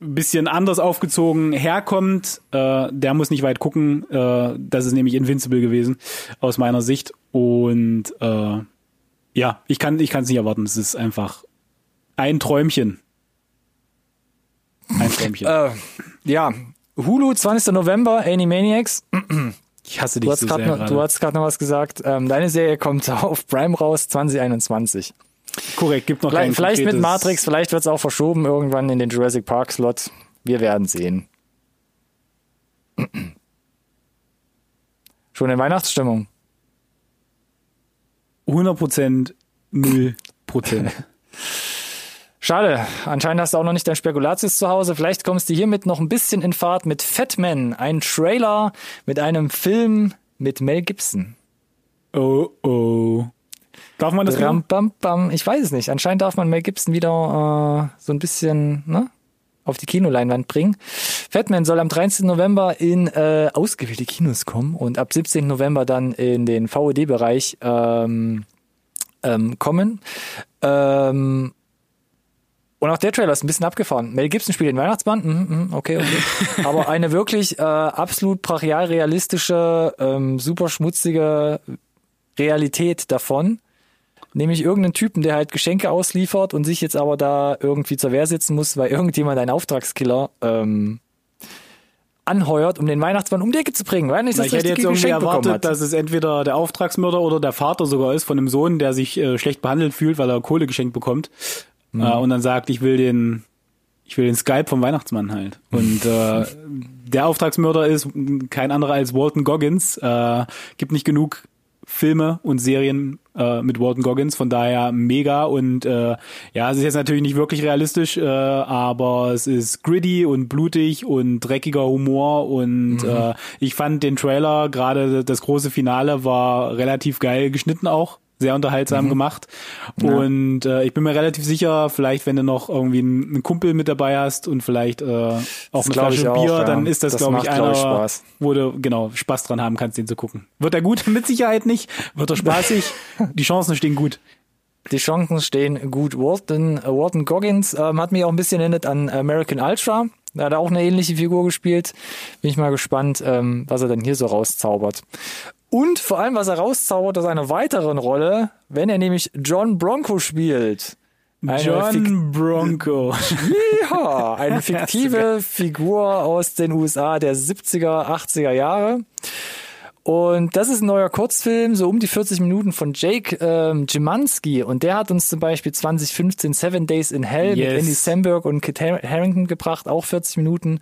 bisschen anders aufgezogen herkommt, äh, der muss nicht weit gucken. Äh, das ist nämlich Invincible gewesen, aus meiner Sicht. Und äh, ja, ich kann ich kann es nicht erwarten. Es ist einfach ein Träumchen. Ein Träumchen. Äh, ja, Hulu, 20. November, Animaniacs. Ich hasse dich Du hast so gerade sehr noch, du hast gerade noch was gesagt. Ähm, deine Serie kommt auf Prime raus, 2021. Korrekt, gibt noch Vielleicht, vielleicht mit Matrix, vielleicht wird es auch verschoben irgendwann in den Jurassic Park Slot. Wir werden sehen. Schon in Weihnachtsstimmung. 100 Prozent, 0 Prozent. Schade, anscheinend hast du auch noch nicht dein Spekulatius zu Hause. Vielleicht kommst du hiermit noch ein bisschen in Fahrt mit Fatman, ein Trailer mit einem Film mit Mel Gibson. oh, oh. Darf man das Ram, bam, bam. Ich weiß es nicht. Anscheinend darf man Mel Gibson wieder äh, so ein bisschen ne, auf die Kinoleinwand bringen. Fatman soll am 13. November in äh, ausgewählte Kinos kommen und ab 17. November dann in den VOD-Bereich ähm, ähm, kommen. Ähm, und auch der Trailer ist ein bisschen abgefahren. Mel Gibson spielt den Weihnachtsmann, mhm, mhm, okay, okay. Aber eine wirklich äh, absolut brachial realistische, ähm, super schmutzige Realität davon. Nämlich irgendeinen Typen, der halt Geschenke ausliefert und sich jetzt aber da irgendwie zur Wehr sitzen muss, weil irgendjemand einen Auftragskiller ähm, anheuert, um den Weihnachtsmann um die Ecke zu bringen, weil nicht das ich hätte jetzt irgendwie Geschenk erwartet, dass es entweder der Auftragsmörder oder der Vater sogar ist von einem Sohn, der sich äh, schlecht behandelt fühlt, weil er Kohle geschenkt bekommt. Mhm. Äh, und dann sagt, ich will den, ich will den Skype vom Weihnachtsmann halt. Und äh, der Auftragsmörder ist kein anderer als Walton Goggins. Äh, gibt nicht genug Filme und Serien äh, mit Walton Goggins, von daher mega und äh, ja, es ist jetzt natürlich nicht wirklich realistisch, äh, aber es ist gritty und blutig und dreckiger Humor und äh, ich fand den Trailer, gerade das große Finale war relativ geil geschnitten auch sehr unterhaltsam gemacht. Und äh, ich bin mir relativ sicher, vielleicht wenn du noch irgendwie einen, einen Kumpel mit dabei hast und vielleicht äh, auch eine glaub ich Flasche auch, Bier, ja. dann ist das, Das glaube ich, macht, glaub einer, ich, wo du genau Spaß dran haben kannst, den zu gucken. Wird er gut? Mit Sicherheit nicht. Wird er spaßig? Die Chancen stehen gut. Die Chancen stehen gut. Walton, äh, Walton Goggins ähm, hat mich auch ein bisschen erinnert an American Ultra. Da hat er auch eine ähnliche Figur gespielt. Bin ich mal gespannt, ähm, was er denn hier so rauszaubert. Und vor allem, was er rauszaubert aus einer weiteren Rolle, wenn er nämlich John Bronco spielt. Eine Fik- John Bronco. ja, eine fiktive Figur aus den USA der 70er, 80er Jahre. Und das ist ein neuer Kurzfilm, so um die 40 Minuten von Jake ähm, Jimanski. Und der hat uns zum Beispiel 2015 Seven Days in Hell Yes. mit Andy Samberg und Kit Har- Harington gebracht, auch 40 Minuten.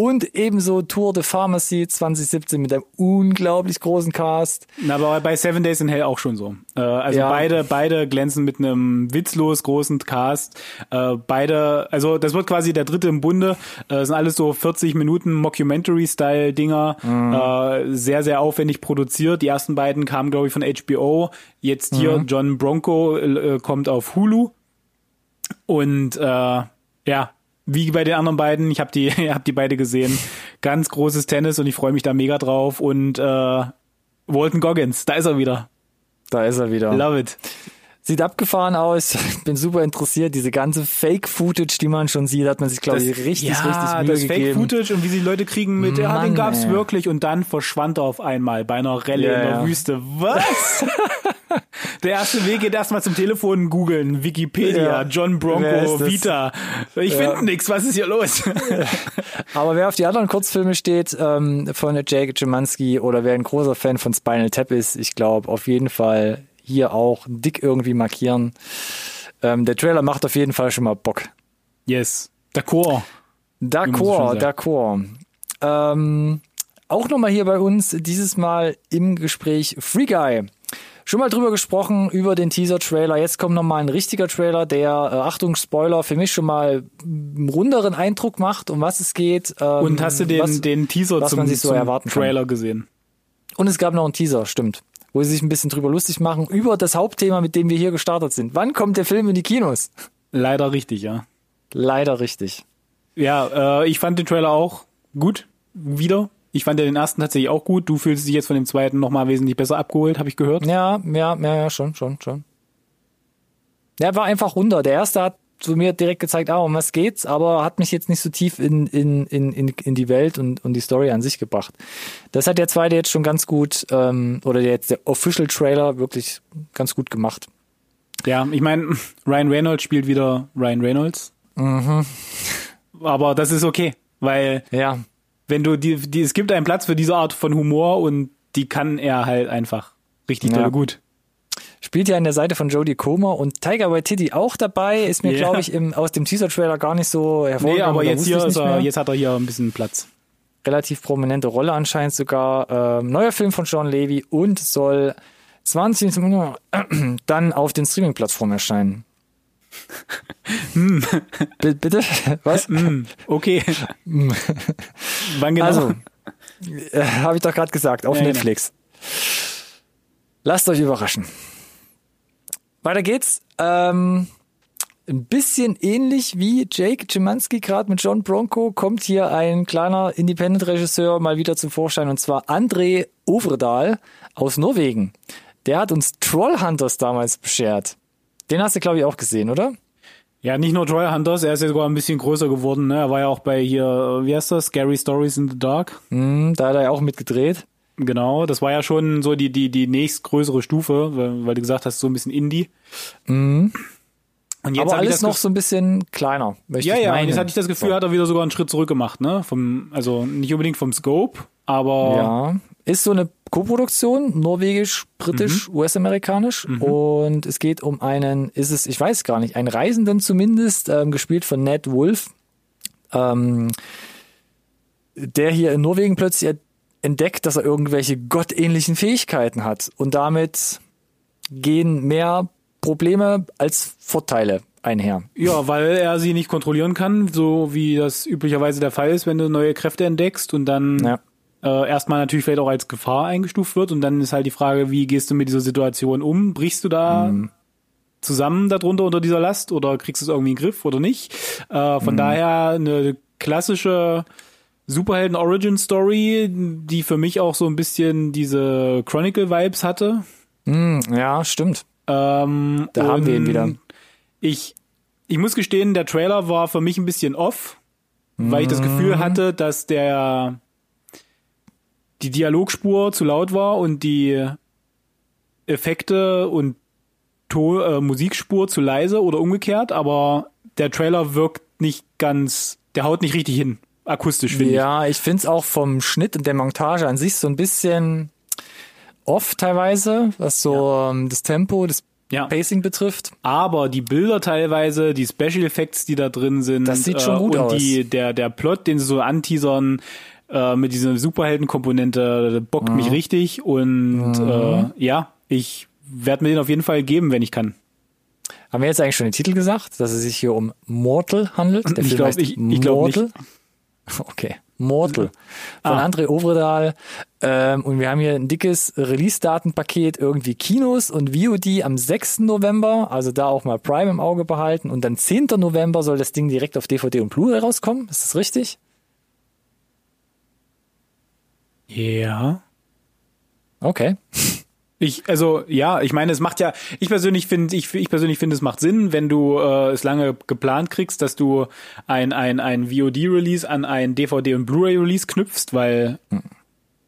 Und ebenso Tour de Pharmacy 2017 mit einem unglaublich großen Cast. Na, aber bei Seven Days in Hell auch schon so. Äh, also Ja. beide, beide glänzen mit einem witzlos großen Cast. Äh, beide, also das wird quasi der dritte im Bunde. Äh, sind alles so 40 Minuten Mockumentary-Style-Dinger. Äh, sehr, sehr aufwendig produziert. Die ersten beiden kamen, glaube ich, von HBO. Jetzt hier John Bronco äh, kommt auf Hulu. Und äh, ja, wie bei den anderen beiden, ich habe die, hab die beide gesehen. Ganz großes Tennis und ich freue mich da mega drauf. Und äh, Walton Goggins, da ist er wieder. Da ist er wieder. Love it. Sieht abgefahren aus. Bin super interessiert. Diese ganze Fake-Footage, die man schon sieht, hat man sich, glaube ich, richtig, ja, richtig Mühe das. Fake-Footage und wie sie Leute kriegen mit, ja, den Mann, gab's ey. wirklich und dann verschwand er auf einmal bei einer Rallye Ja, in der ja. Wüste. Was? der erste Weg geht erstmal zum Telefon googeln, Wikipedia, Ja. John Bronco? Vita. Ich Ja. finde nix, was ist hier los? Aber wer auf die anderen Kurzfilme steht, ähm, von Jake Jimanski oder wer ein großer Fan von Spinal Tap ist, ich glaube, auf jeden Fall hier auch dick irgendwie markieren. Ähm, der Trailer macht auf jeden Fall schon mal Bock. yes. D'accord, sagen. d'accord. Ähm, auch nochmal hier bei uns, dieses Mal im Gespräch Free Guy. Schon mal drüber gesprochen, über den Teaser-Trailer. Jetzt kommt nochmal ein richtiger Trailer, der, äh, Achtung, Spoiler, für mich schon mal einen runderen Eindruck macht, um was es geht. Ähm, Und hast du den, was, den Teaser zum, so zum erwarten kann. Trailer gesehen? Und es gab noch einen Teaser, stimmt. Wo sie sich ein bisschen drüber lustig machen, über das Hauptthema, mit dem wir hier gestartet sind. Wann kommt der Film in die Kinos? Leider richtig, ja. Leider richtig. Ja, äh, ich fand den Trailer auch gut. Wieder. Ich fand ja den ersten tatsächlich auch gut. Du fühlst dich jetzt von dem zweiten nochmal wesentlich besser abgeholt, habe ich gehört. Ja, ja, ja, ja, schon, schon, schon. Der war einfach runter. Der erste hat zu mir direkt gezeigt, ah, um was geht's, aber hat mich jetzt nicht so tief in, in, in, in, in die Welt und, und die Story an sich gebracht. Das hat der zweite jetzt schon ganz gut, ähm, oder der, jetzt der Official Trailer wirklich ganz gut gemacht. Ja, ich meine, Ryan Reynolds spielt wieder Ryan Reynolds. Mhm. Aber das ist okay, weil Ja, wenn du die, die es gibt einen Platz für diese Art von Humor und die kann er halt einfach richtig Ja. gut. spielt ja an der Seite von Jodie Comer und Tiger Waititi auch dabei, ist mir, Ja. glaube ich, im, aus dem Teaser-Trailer gar nicht so hervorgegangen. Nee, aber jetzt hier ist nicht er, mehr. jetzt hat er hier ein bisschen Platz. relativ prominente Rolle anscheinend sogar. Ähm, neuer Film von Sean Levy und soll 20 dann auf den Streaming-Plattformen erscheinen. B bitte? Was? Hm, okay. Wann genau? Also, äh, habe ich doch gerade gesagt, auf Ja, genau. Netflix. Lasst euch überraschen. Weiter geht's. Ähm, ein bisschen ähnlich wie Jake Szymanski gerade mit John Bronco kommt hier ein kleiner Independent-Regisseur mal wieder zum Vorschein und zwar André Ovredal aus Norwegen. Der hat uns Trollhunters damals beschert. Den hast du, glaube ich, auch gesehen, oder? ja, nicht nur Troy Hunters, er ist ja sogar ein bisschen größer geworden. Ne? Er war ja auch bei hier, äh, wie heißt das? Scary Stories in the Dark. Hm, da hat er ja auch mitgedreht. Genau, das war ja schon so die, die, die nächstgrößere Stufe, weil, weil du gesagt hast, so ein bisschen Indie. Und jetzt Aber alles noch so ein bisschen kleiner, möchte Ja, ich ja, und jetzt hatte ich das Gefühl, So. hat er wieder sogar einen Schritt zurück gemacht, ne? Vom, also nicht unbedingt vom Scope, aber Ja, ist so eine Koproduktion, norwegisch, britisch, Mhm. US-amerikanisch und es geht um einen, ist es, ich weiß gar nicht, einen Reisenden zumindest, ähm, gespielt von Ned Wolf, ähm, der hier in Norwegen plötzlich entdeckt, dass er irgendwelche gottähnlichen Fähigkeiten hat und damit gehen mehr Probleme als Vorteile einher. ja, weil er sie nicht kontrollieren kann, so wie das üblicherweise der Fall ist, wenn du neue Kräfte entdeckst und dann Ja. äh, erstmal natürlich vielleicht auch als Gefahr eingestuft wird und dann ist halt die Frage, wie gehst du mit dieser Situation um? Brichst du da Mhm. zusammen darunter unter dieser Last oder kriegst du es irgendwie in den Griff oder nicht? Äh, Mhm. von daher eine klassische Superhelden-Origin-Story, die für mich auch so ein bisschen diese Chronicle-Vibes hatte. Hm, ja, stimmt. Ähm, Da haben wir ihn wieder. Ich, ich muss gestehen, der Trailer war für mich ein bisschen off, weil ich das Gefühl Mhm. hatte, dass der die Dialogspur zu laut war und die Effekte und to äh, Musikspur zu leise oder umgekehrt, aber der Trailer wirkt nicht ganz, der haut nicht richtig hin, akustisch finde ich. Ja, ich find's auch vom Schnitt und der Montage an sich so ein bisschen off teilweise, was so ähm, das Tempo, das Ja. Pacing betrifft. Aber die Bilder teilweise, die Special Effects, die da drin sind, Das sieht schon gut und aus. die der der Plot, den sie so anteasern äh, mit dieser Superheldenkomponente, bockt Mhm. mich richtig und äh, ja, ich werde mir den auf jeden Fall geben, wenn ich kann. Haben wir jetzt eigentlich schon den Titel gesagt, dass es sich hier um Mortal handelt? Der Ich Film glaub- ich- ich glaub nicht. Mortal. Okay, Mortal. Von Ah. André Ovredal. Ähm, und wir haben hier ein dickes Release-Datenpaket, irgendwie Kinos und VOD am 6. November. Also da auch mal Prime im Auge behalten. Und dann 10. November soll das Ding direkt auf DVD und Blu-ray rauskommen. Ist das richtig? Ja. Okay. Ich, also ja, ich meine, es macht ja, ich persönlich finde, ich, ich persönlich finde, es macht Sinn, wenn du äh, es lange geplant kriegst, dass du ein, ein, ein VOD-Release an ein DVD- und Blu-ray-Release knüpfst, weil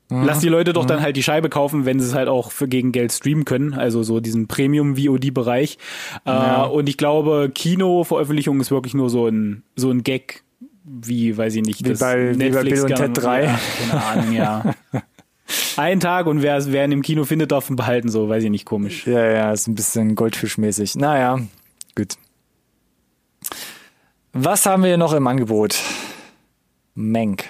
lass die Leute doch dann halt die Scheibe kaufen, wenn sie es halt auch für gegen Geld streamen können, also so diesen Premium-VOD-Bereich. Äh, und ich glaube, Kino-Veröffentlichung ist wirklich nur so ein, so ein Gag, wie, weiß ich nicht, Wie das bei- wie bei Bill und Ted 3. Ja, keine Ahnung, ja. Ein Tag und wer, wer ihn im Kino findet, darf ihn behalten, so, weiß ich nicht, komisch. Ja, ja, ist ein bisschen Goldfischmäßig. Naja, gut. Was haben wir noch im Angebot? Menk.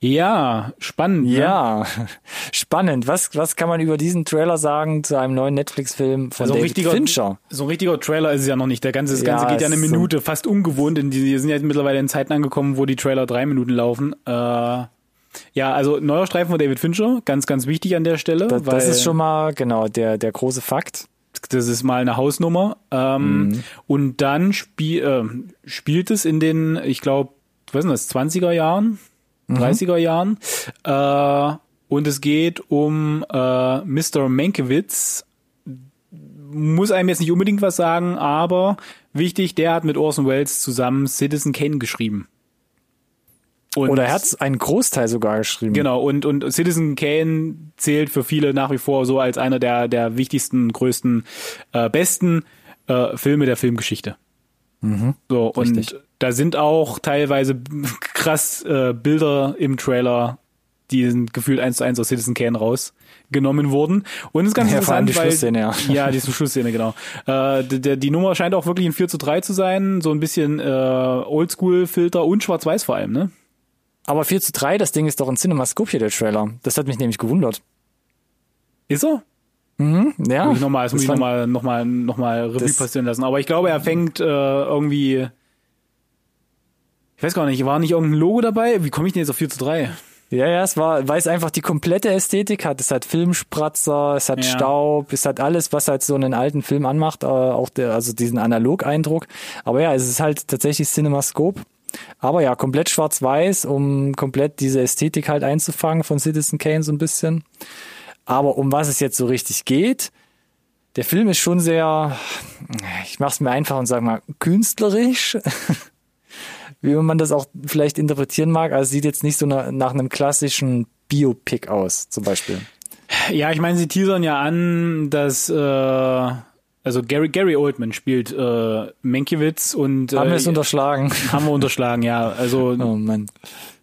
Ja, spannend. Ne? Ja, spannend. Was, was kann man über diesen Trailer sagen zu einem neuen Netflix-Film von Also David richtiger, Fincher? So ein richtiger Trailer ist es ja noch nicht. Der ganze, das Ja, Ganze geht ja eine Minute, fast ungewohnt. In die, wir sind ja mittlerweile in Zeiten angekommen, wo die Trailer drei Minuten laufen. Äh, ja, also neuer Streifen von David Fincher, ganz, ganz wichtig an der Stelle. Das, weil das ist schon mal, genau, der, der große Fakt. das ist mal eine Hausnummer. Ähm, Mhm. Und dann spiel, äh, spielt es in den, ich glaube, was sind das, 20er Jahren, Mhm. 30er Jahren. Äh, und es geht um äh, Mr. Mankiewicz. Muss einem jetzt nicht unbedingt was sagen, aber wichtig, der hat mit Orson Welles zusammen Citizen Kane geschrieben. Und Oder er hat einen Großteil sogar geschrieben. Genau, und, und Citizen Kane zählt für viele nach wie vor so als einer der, der wichtigsten, größten, äh, besten äh, Filme der Filmgeschichte. so, und richtig. da sind auch teilweise krass äh, Bilder im Trailer, die sind gefühlt eins zu eins aus Citizen Kane rausgenommen wurden. Und es ist ganz Ja, interessant, die weil, Schlussszene, ja. ja, die Schlussszene, genau. Äh, die, die- die Nummer scheint auch wirklich ein 4 zu 3 zu sein, so ein bisschen äh, Oldschool-Filter und schwarz-weiß vor allem, ne? Aber 4 zu 3, das Ding ist doch ein Cinemascope hier, der Trailer. Das hat mich nämlich gewundert. Ist er? Ja, Muss ich nochmal, das muss ich nochmal, nochmal, nochmal Revue Das- passieren lassen. Aber ich glaube, er fängt äh, irgendwie. Ich weiß gar nicht, war nicht irgendein Logo dabei? Wie komme ich denn jetzt auf 4 zu 3? Ja, ja, es war, weil es einfach die komplette Ästhetik hat. Es hat Filmspratzer, es hat Ja. Staub, es hat alles, was halt so einen alten Film anmacht, äh, auch der, also diesen Analog-Eindruck. Aber ja, es ist halt tatsächlich Cinemascope. Aber ja, komplett schwarz-weiß, um komplett diese Ästhetik halt einzufangen von Citizen Kane so ein bisschen. Aber um was es jetzt so richtig geht, der Film ist schon sehr, ich mach's mir einfach und sag mal, künstlerisch. Wie man das auch vielleicht interpretieren mag. Also sieht jetzt nicht so na- nach einem klassischen Biopic aus, zum Beispiel. Ja, ich meine, sie teasern ja an, dass äh, also Gary Gary Oldman spielt äh, Mankiewicz und Haben wir äh, es unterschlagen? haben wir unterschlagen, ja. Also Oh Mann.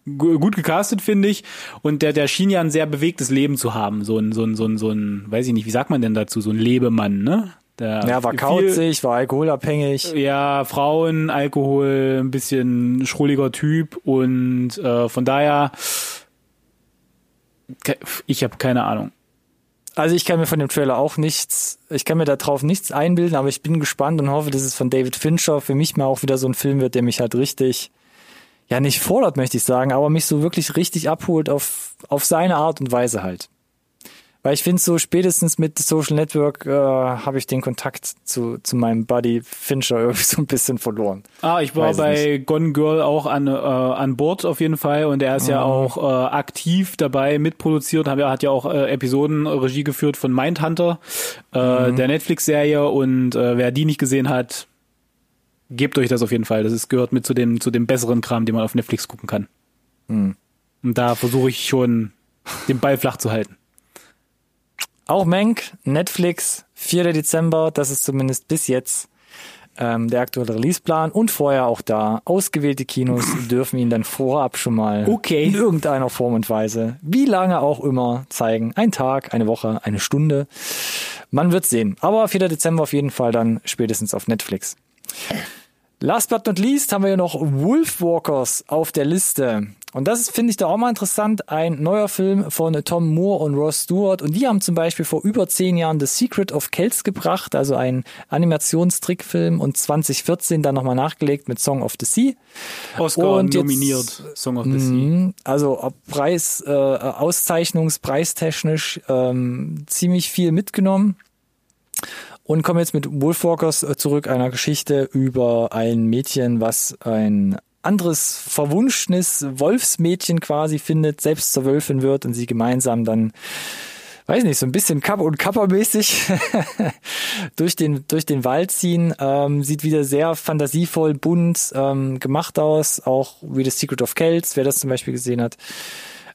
gu- gut gecastet, finde ich. Und der, der schien ja ein sehr bewegtes Leben zu haben. So ein, so ein, so ein, so ein, weiß ich nicht, wie sagt man denn dazu? So ein Lebemann, ne? Der Ja, war kauzig, war alkoholabhängig. Ja, Frauen, Alkohol, ein bisschen schrulliger Typ und äh, von daher, ich habe keine Ahnung. Also ich kann mir von dem Trailer auch nichts, ich kann mir da drauf nichts einbilden, aber ich bin gespannt und hoffe, dass es von David Fincher für mich mal auch wieder so ein Film wird, der mich halt richtig, ja nicht fordert, möchte ich sagen, aber mich so wirklich richtig abholt auf, auf seine Art und Weise halt. Weil ich finde, so spätestens mit Social Network äh, habe ich den Kontakt zu, zu meinem Buddy Fincher irgendwie so ein bisschen verloren. Ah, ich war Weiß bei Gone Girl auch an, äh, an Bord auf jeden Fall und er ist ja auch äh, aktiv dabei mitproduziert, hat, hat ja auch äh, Episoden Regie geführt von Mindhunter, äh, der Netflix-Serie und äh, wer die nicht gesehen hat, gebt euch das auf jeden Fall. Das ist, gehört mit zu dem, zu dem besseren Kram, den man auf Netflix gucken kann. Und da versuche ich schon den Ball flach zu halten. Auch Mank, Netflix, 4. Dezember, das ist zumindest bis jetzt ähm, der aktuelle Releaseplan und vorher auch da. Ausgewählte Kinos dürfen ihn dann vorab schon mal Okay. in irgendeiner Form und Weise, wie lange auch immer, zeigen. Ein Tag, eine Woche, eine Stunde. Man wird sehen. Aber 4. Dezember auf jeden Fall dann spätestens auf Netflix. Last but not least haben wir ja noch Wolfwalkers auf der Liste. Und das finde ich da auch mal interessant, ein neuer Film von Tom Moore und Ross Stewart. Und die haben zum Beispiel vor über zehn Jahren The Secret of Kells gebracht, also ein Animationstrickfilm und 2014 dann nochmal nachgelegt mit Song of the Sea. Oscar Und jetzt- nominiert, Song of the Sea. Mhm. Also Preis, äh, Auszeichnungspreistechnisch ähm, ziemlich viel mitgenommen. Und kommen jetzt mit Wolfwalkers äh, zurück, einer Geschichte über ein Mädchen, was ein anderes verwunschenes Wolfsmädchen quasi findet, selbst zur Wölfin wird und sie gemeinsam dann, weiß nicht, so ein bisschen Kapp und Kapper-mäßig durch den, durch den Wald ziehen. Ähm, sieht wieder sehr fantasievoll, bunt ähm, gemacht aus, auch wie The Secret of Kells, wer das zum Beispiel gesehen hat.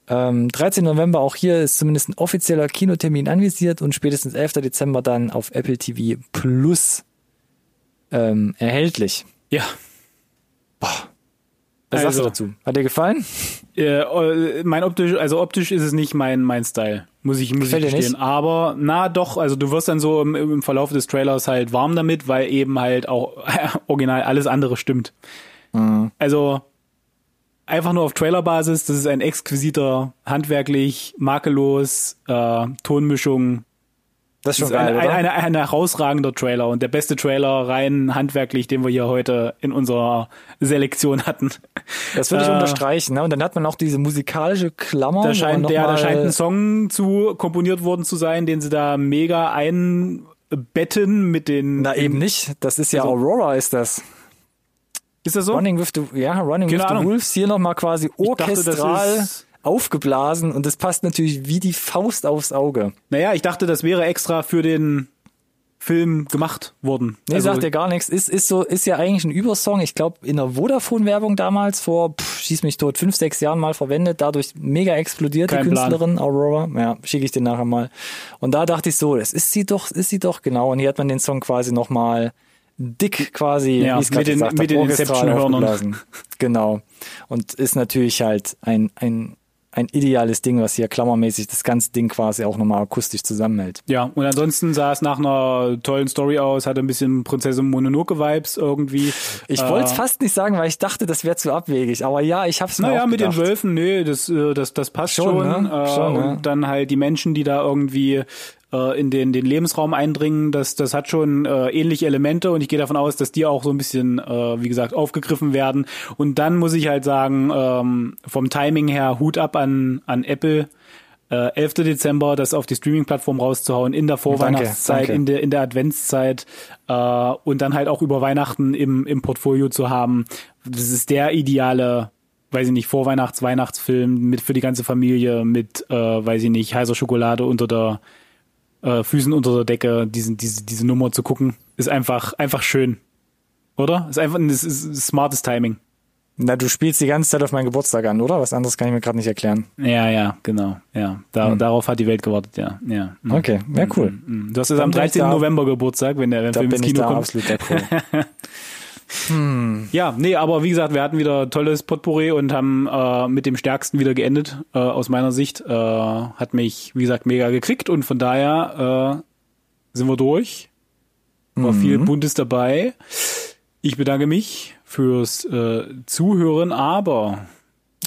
Ähm, 13. November, auch hier ist zumindest ein offizieller Kinotermin anvisiert und spätestens 11. Dezember dann auf Apple TV Plus ähm, erhältlich. Ja. Was sagst du Also. dazu? Hat dir gefallen? Äh, äh, mein optisch, also optisch ist es nicht mein mein Style, muss ich muss Gefällt ich gestehen. Aber na doch, also du wirst dann so im, im Verlauf des Trailers halt warm damit, weil eben halt auch original alles andere stimmt. Mhm. Also einfach nur auf Trailerbasis. Das ist ein exquisiter, handwerklich, makellos, äh, Tonmischung. Das ist schon geil, ein, ein, ein, herausragender Trailer und der beste Trailer rein handwerklich, den wir hier heute in unserer Selektion hatten. das würde ich äh, unterstreichen. Ne? Und dann hat man auch diese musikalische Klammer. Da scheint, der, da scheint ein Song zu komponiert worden zu sein, den sie da mega einbetten mit den. Na eben nicht. Das ist ja Also- Aurora, ist das. Ist das so? Running with the, ja, Running Keine with the. Wolves. Hier nochmal quasi dachte, das orchestral ist- aufgeblasen und das passt natürlich wie die Faust aufs Auge. Naja, ich dachte, das wäre extra für den Film gemacht worden. Nee, Also, sagt ja gar nichts. Ist, ist so, ist ja eigentlich ein Übersong. Ich glaube, in der Vodafone-Werbung damals vor, pff, schieß mich tot, fünf, sechs Jahren mal verwendet. Dadurch mega explodiert die Plan. Künstlerin Aurora. Ja, schicke ich dir nachher mal. Und da dachte ich so, das ist sie doch, ist sie doch genau. Und hier hat man den Song quasi nochmal dick quasi, Ja, wie mit den- mit den Inception-Hörnern. Genau. Und ist natürlich halt ein, ein, ein ideales Ding, was hier klammermäßig das ganze Ding quasi auch nochmal akustisch zusammenhält. Ja, und ansonsten sah es nach einer tollen Story aus, hatte ein bisschen Prinzessin Mononoke-Vibes irgendwie. Ich Äh, wollte es fast nicht sagen, weil ich dachte, das wäre zu abwegig. Aber ja, ich hab's mir Naja, mit den. Wölfen, nee, das, äh, das, das passt Schon, schon. ne? Äh, Schon, ne? Und dann halt die Menschen, die da irgendwie äh, in den, den Lebensraum eindringen, das, das hat schon äh, ähnliche Elemente und ich gehe davon aus, dass die auch so ein bisschen, äh, wie gesagt, aufgegriffen werden. Und dann muss ich halt sagen, ähm, vom Timing her Hut ab an, an Apple. Äh, 11. Dezember, das auf die Streaming-Plattform rauszuhauen, in der Vorweihnachtszeit, danke. in der in der Adventszeit äh, und dann halt auch über Weihnachten im, im Portfolio zu haben. Das ist der ideale weiß ich nicht, Vorweihnachts-, Weihnachtsfilm mit für die ganze Familie mit, äh, weiß ich nicht, heißer Schokolade unter der äh, Füßen unter der Decke, diesen, diese, diese Nummer zu gucken, ist einfach, einfach schön. Oder? Ist einfach ein ist, ist smartes Timing. Na, du spielst die ganze Zeit auf meinen Geburtstag an, oder? Was anderes kann ich mir gerade nicht erklären. Ja, ja, genau. Ja, da, darauf hat die Welt gewartet, ja. ja. Mhm. Okay, ja, cool. Mhm. Du hast jetzt am bin ich 13. da- November Geburtstag, wenn der Da Film ins Kino da kommt. absolut d'accord. Ja, nee, aber wie gesagt, wir hatten wieder tolles Potpourri und haben äh, mit dem Stärksten wieder geendet, äh, aus meiner Sicht. Äh, hat mich, wie gesagt, mega gekriegt und von daher äh, sind wir durch. War viel Buntes dabei. Ich bedanke mich fürs äh, Zuhören, aber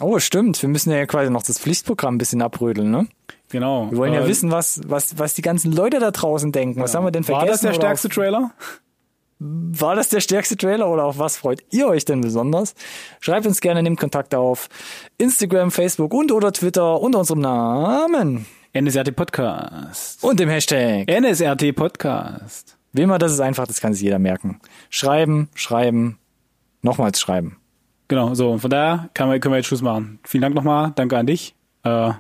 Oh, stimmt. Wir müssen ja quasi noch das Pflichtprogramm ein bisschen abrödeln, ne? genau. Wir wollen ja äh, wissen, was, was, was die ganzen Leute da draußen denken. Was haben wir denn vergessen? War das der stärkste Trailer? War das der stärkste Trailer oder auf was freut ihr euch denn besonders? Schreibt uns gerne, nehmt Kontakt auf Instagram, Facebook und oder Twitter unter unserem Namen NSRT Podcast. und dem Hashtag. NSRT Podcast. Wie immer, das ist einfach, das kann sich jeder merken. Schreiben, schreiben, nochmals schreiben. Genau, so, und von daher kann man, können wir jetzt Schluss machen. Vielen Dank nochmal, danke an dich. Äh,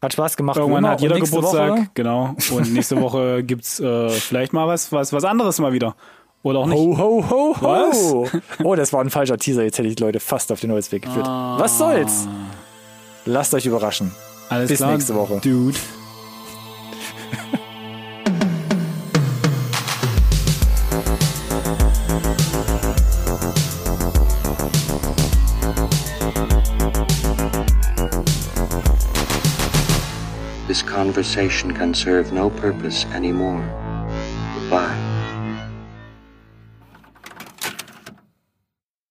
Hat Spaß gemacht. Irgendwann hat jeder Geburtstag, Woche, genau. Und nächste Woche gibt's äh, vielleicht mal was, was, was anderes mal wieder. Oder auch nicht. Ho, ho, ho, ho. Was? Oh, das war ein falscher Teaser. Jetzt hätte ich die Leute fast auf den Holzweg geführt. Was soll's? Lasst euch überraschen. Alles bis klar, nächste Woche. Dude. This conversation can serve no purpose anymore.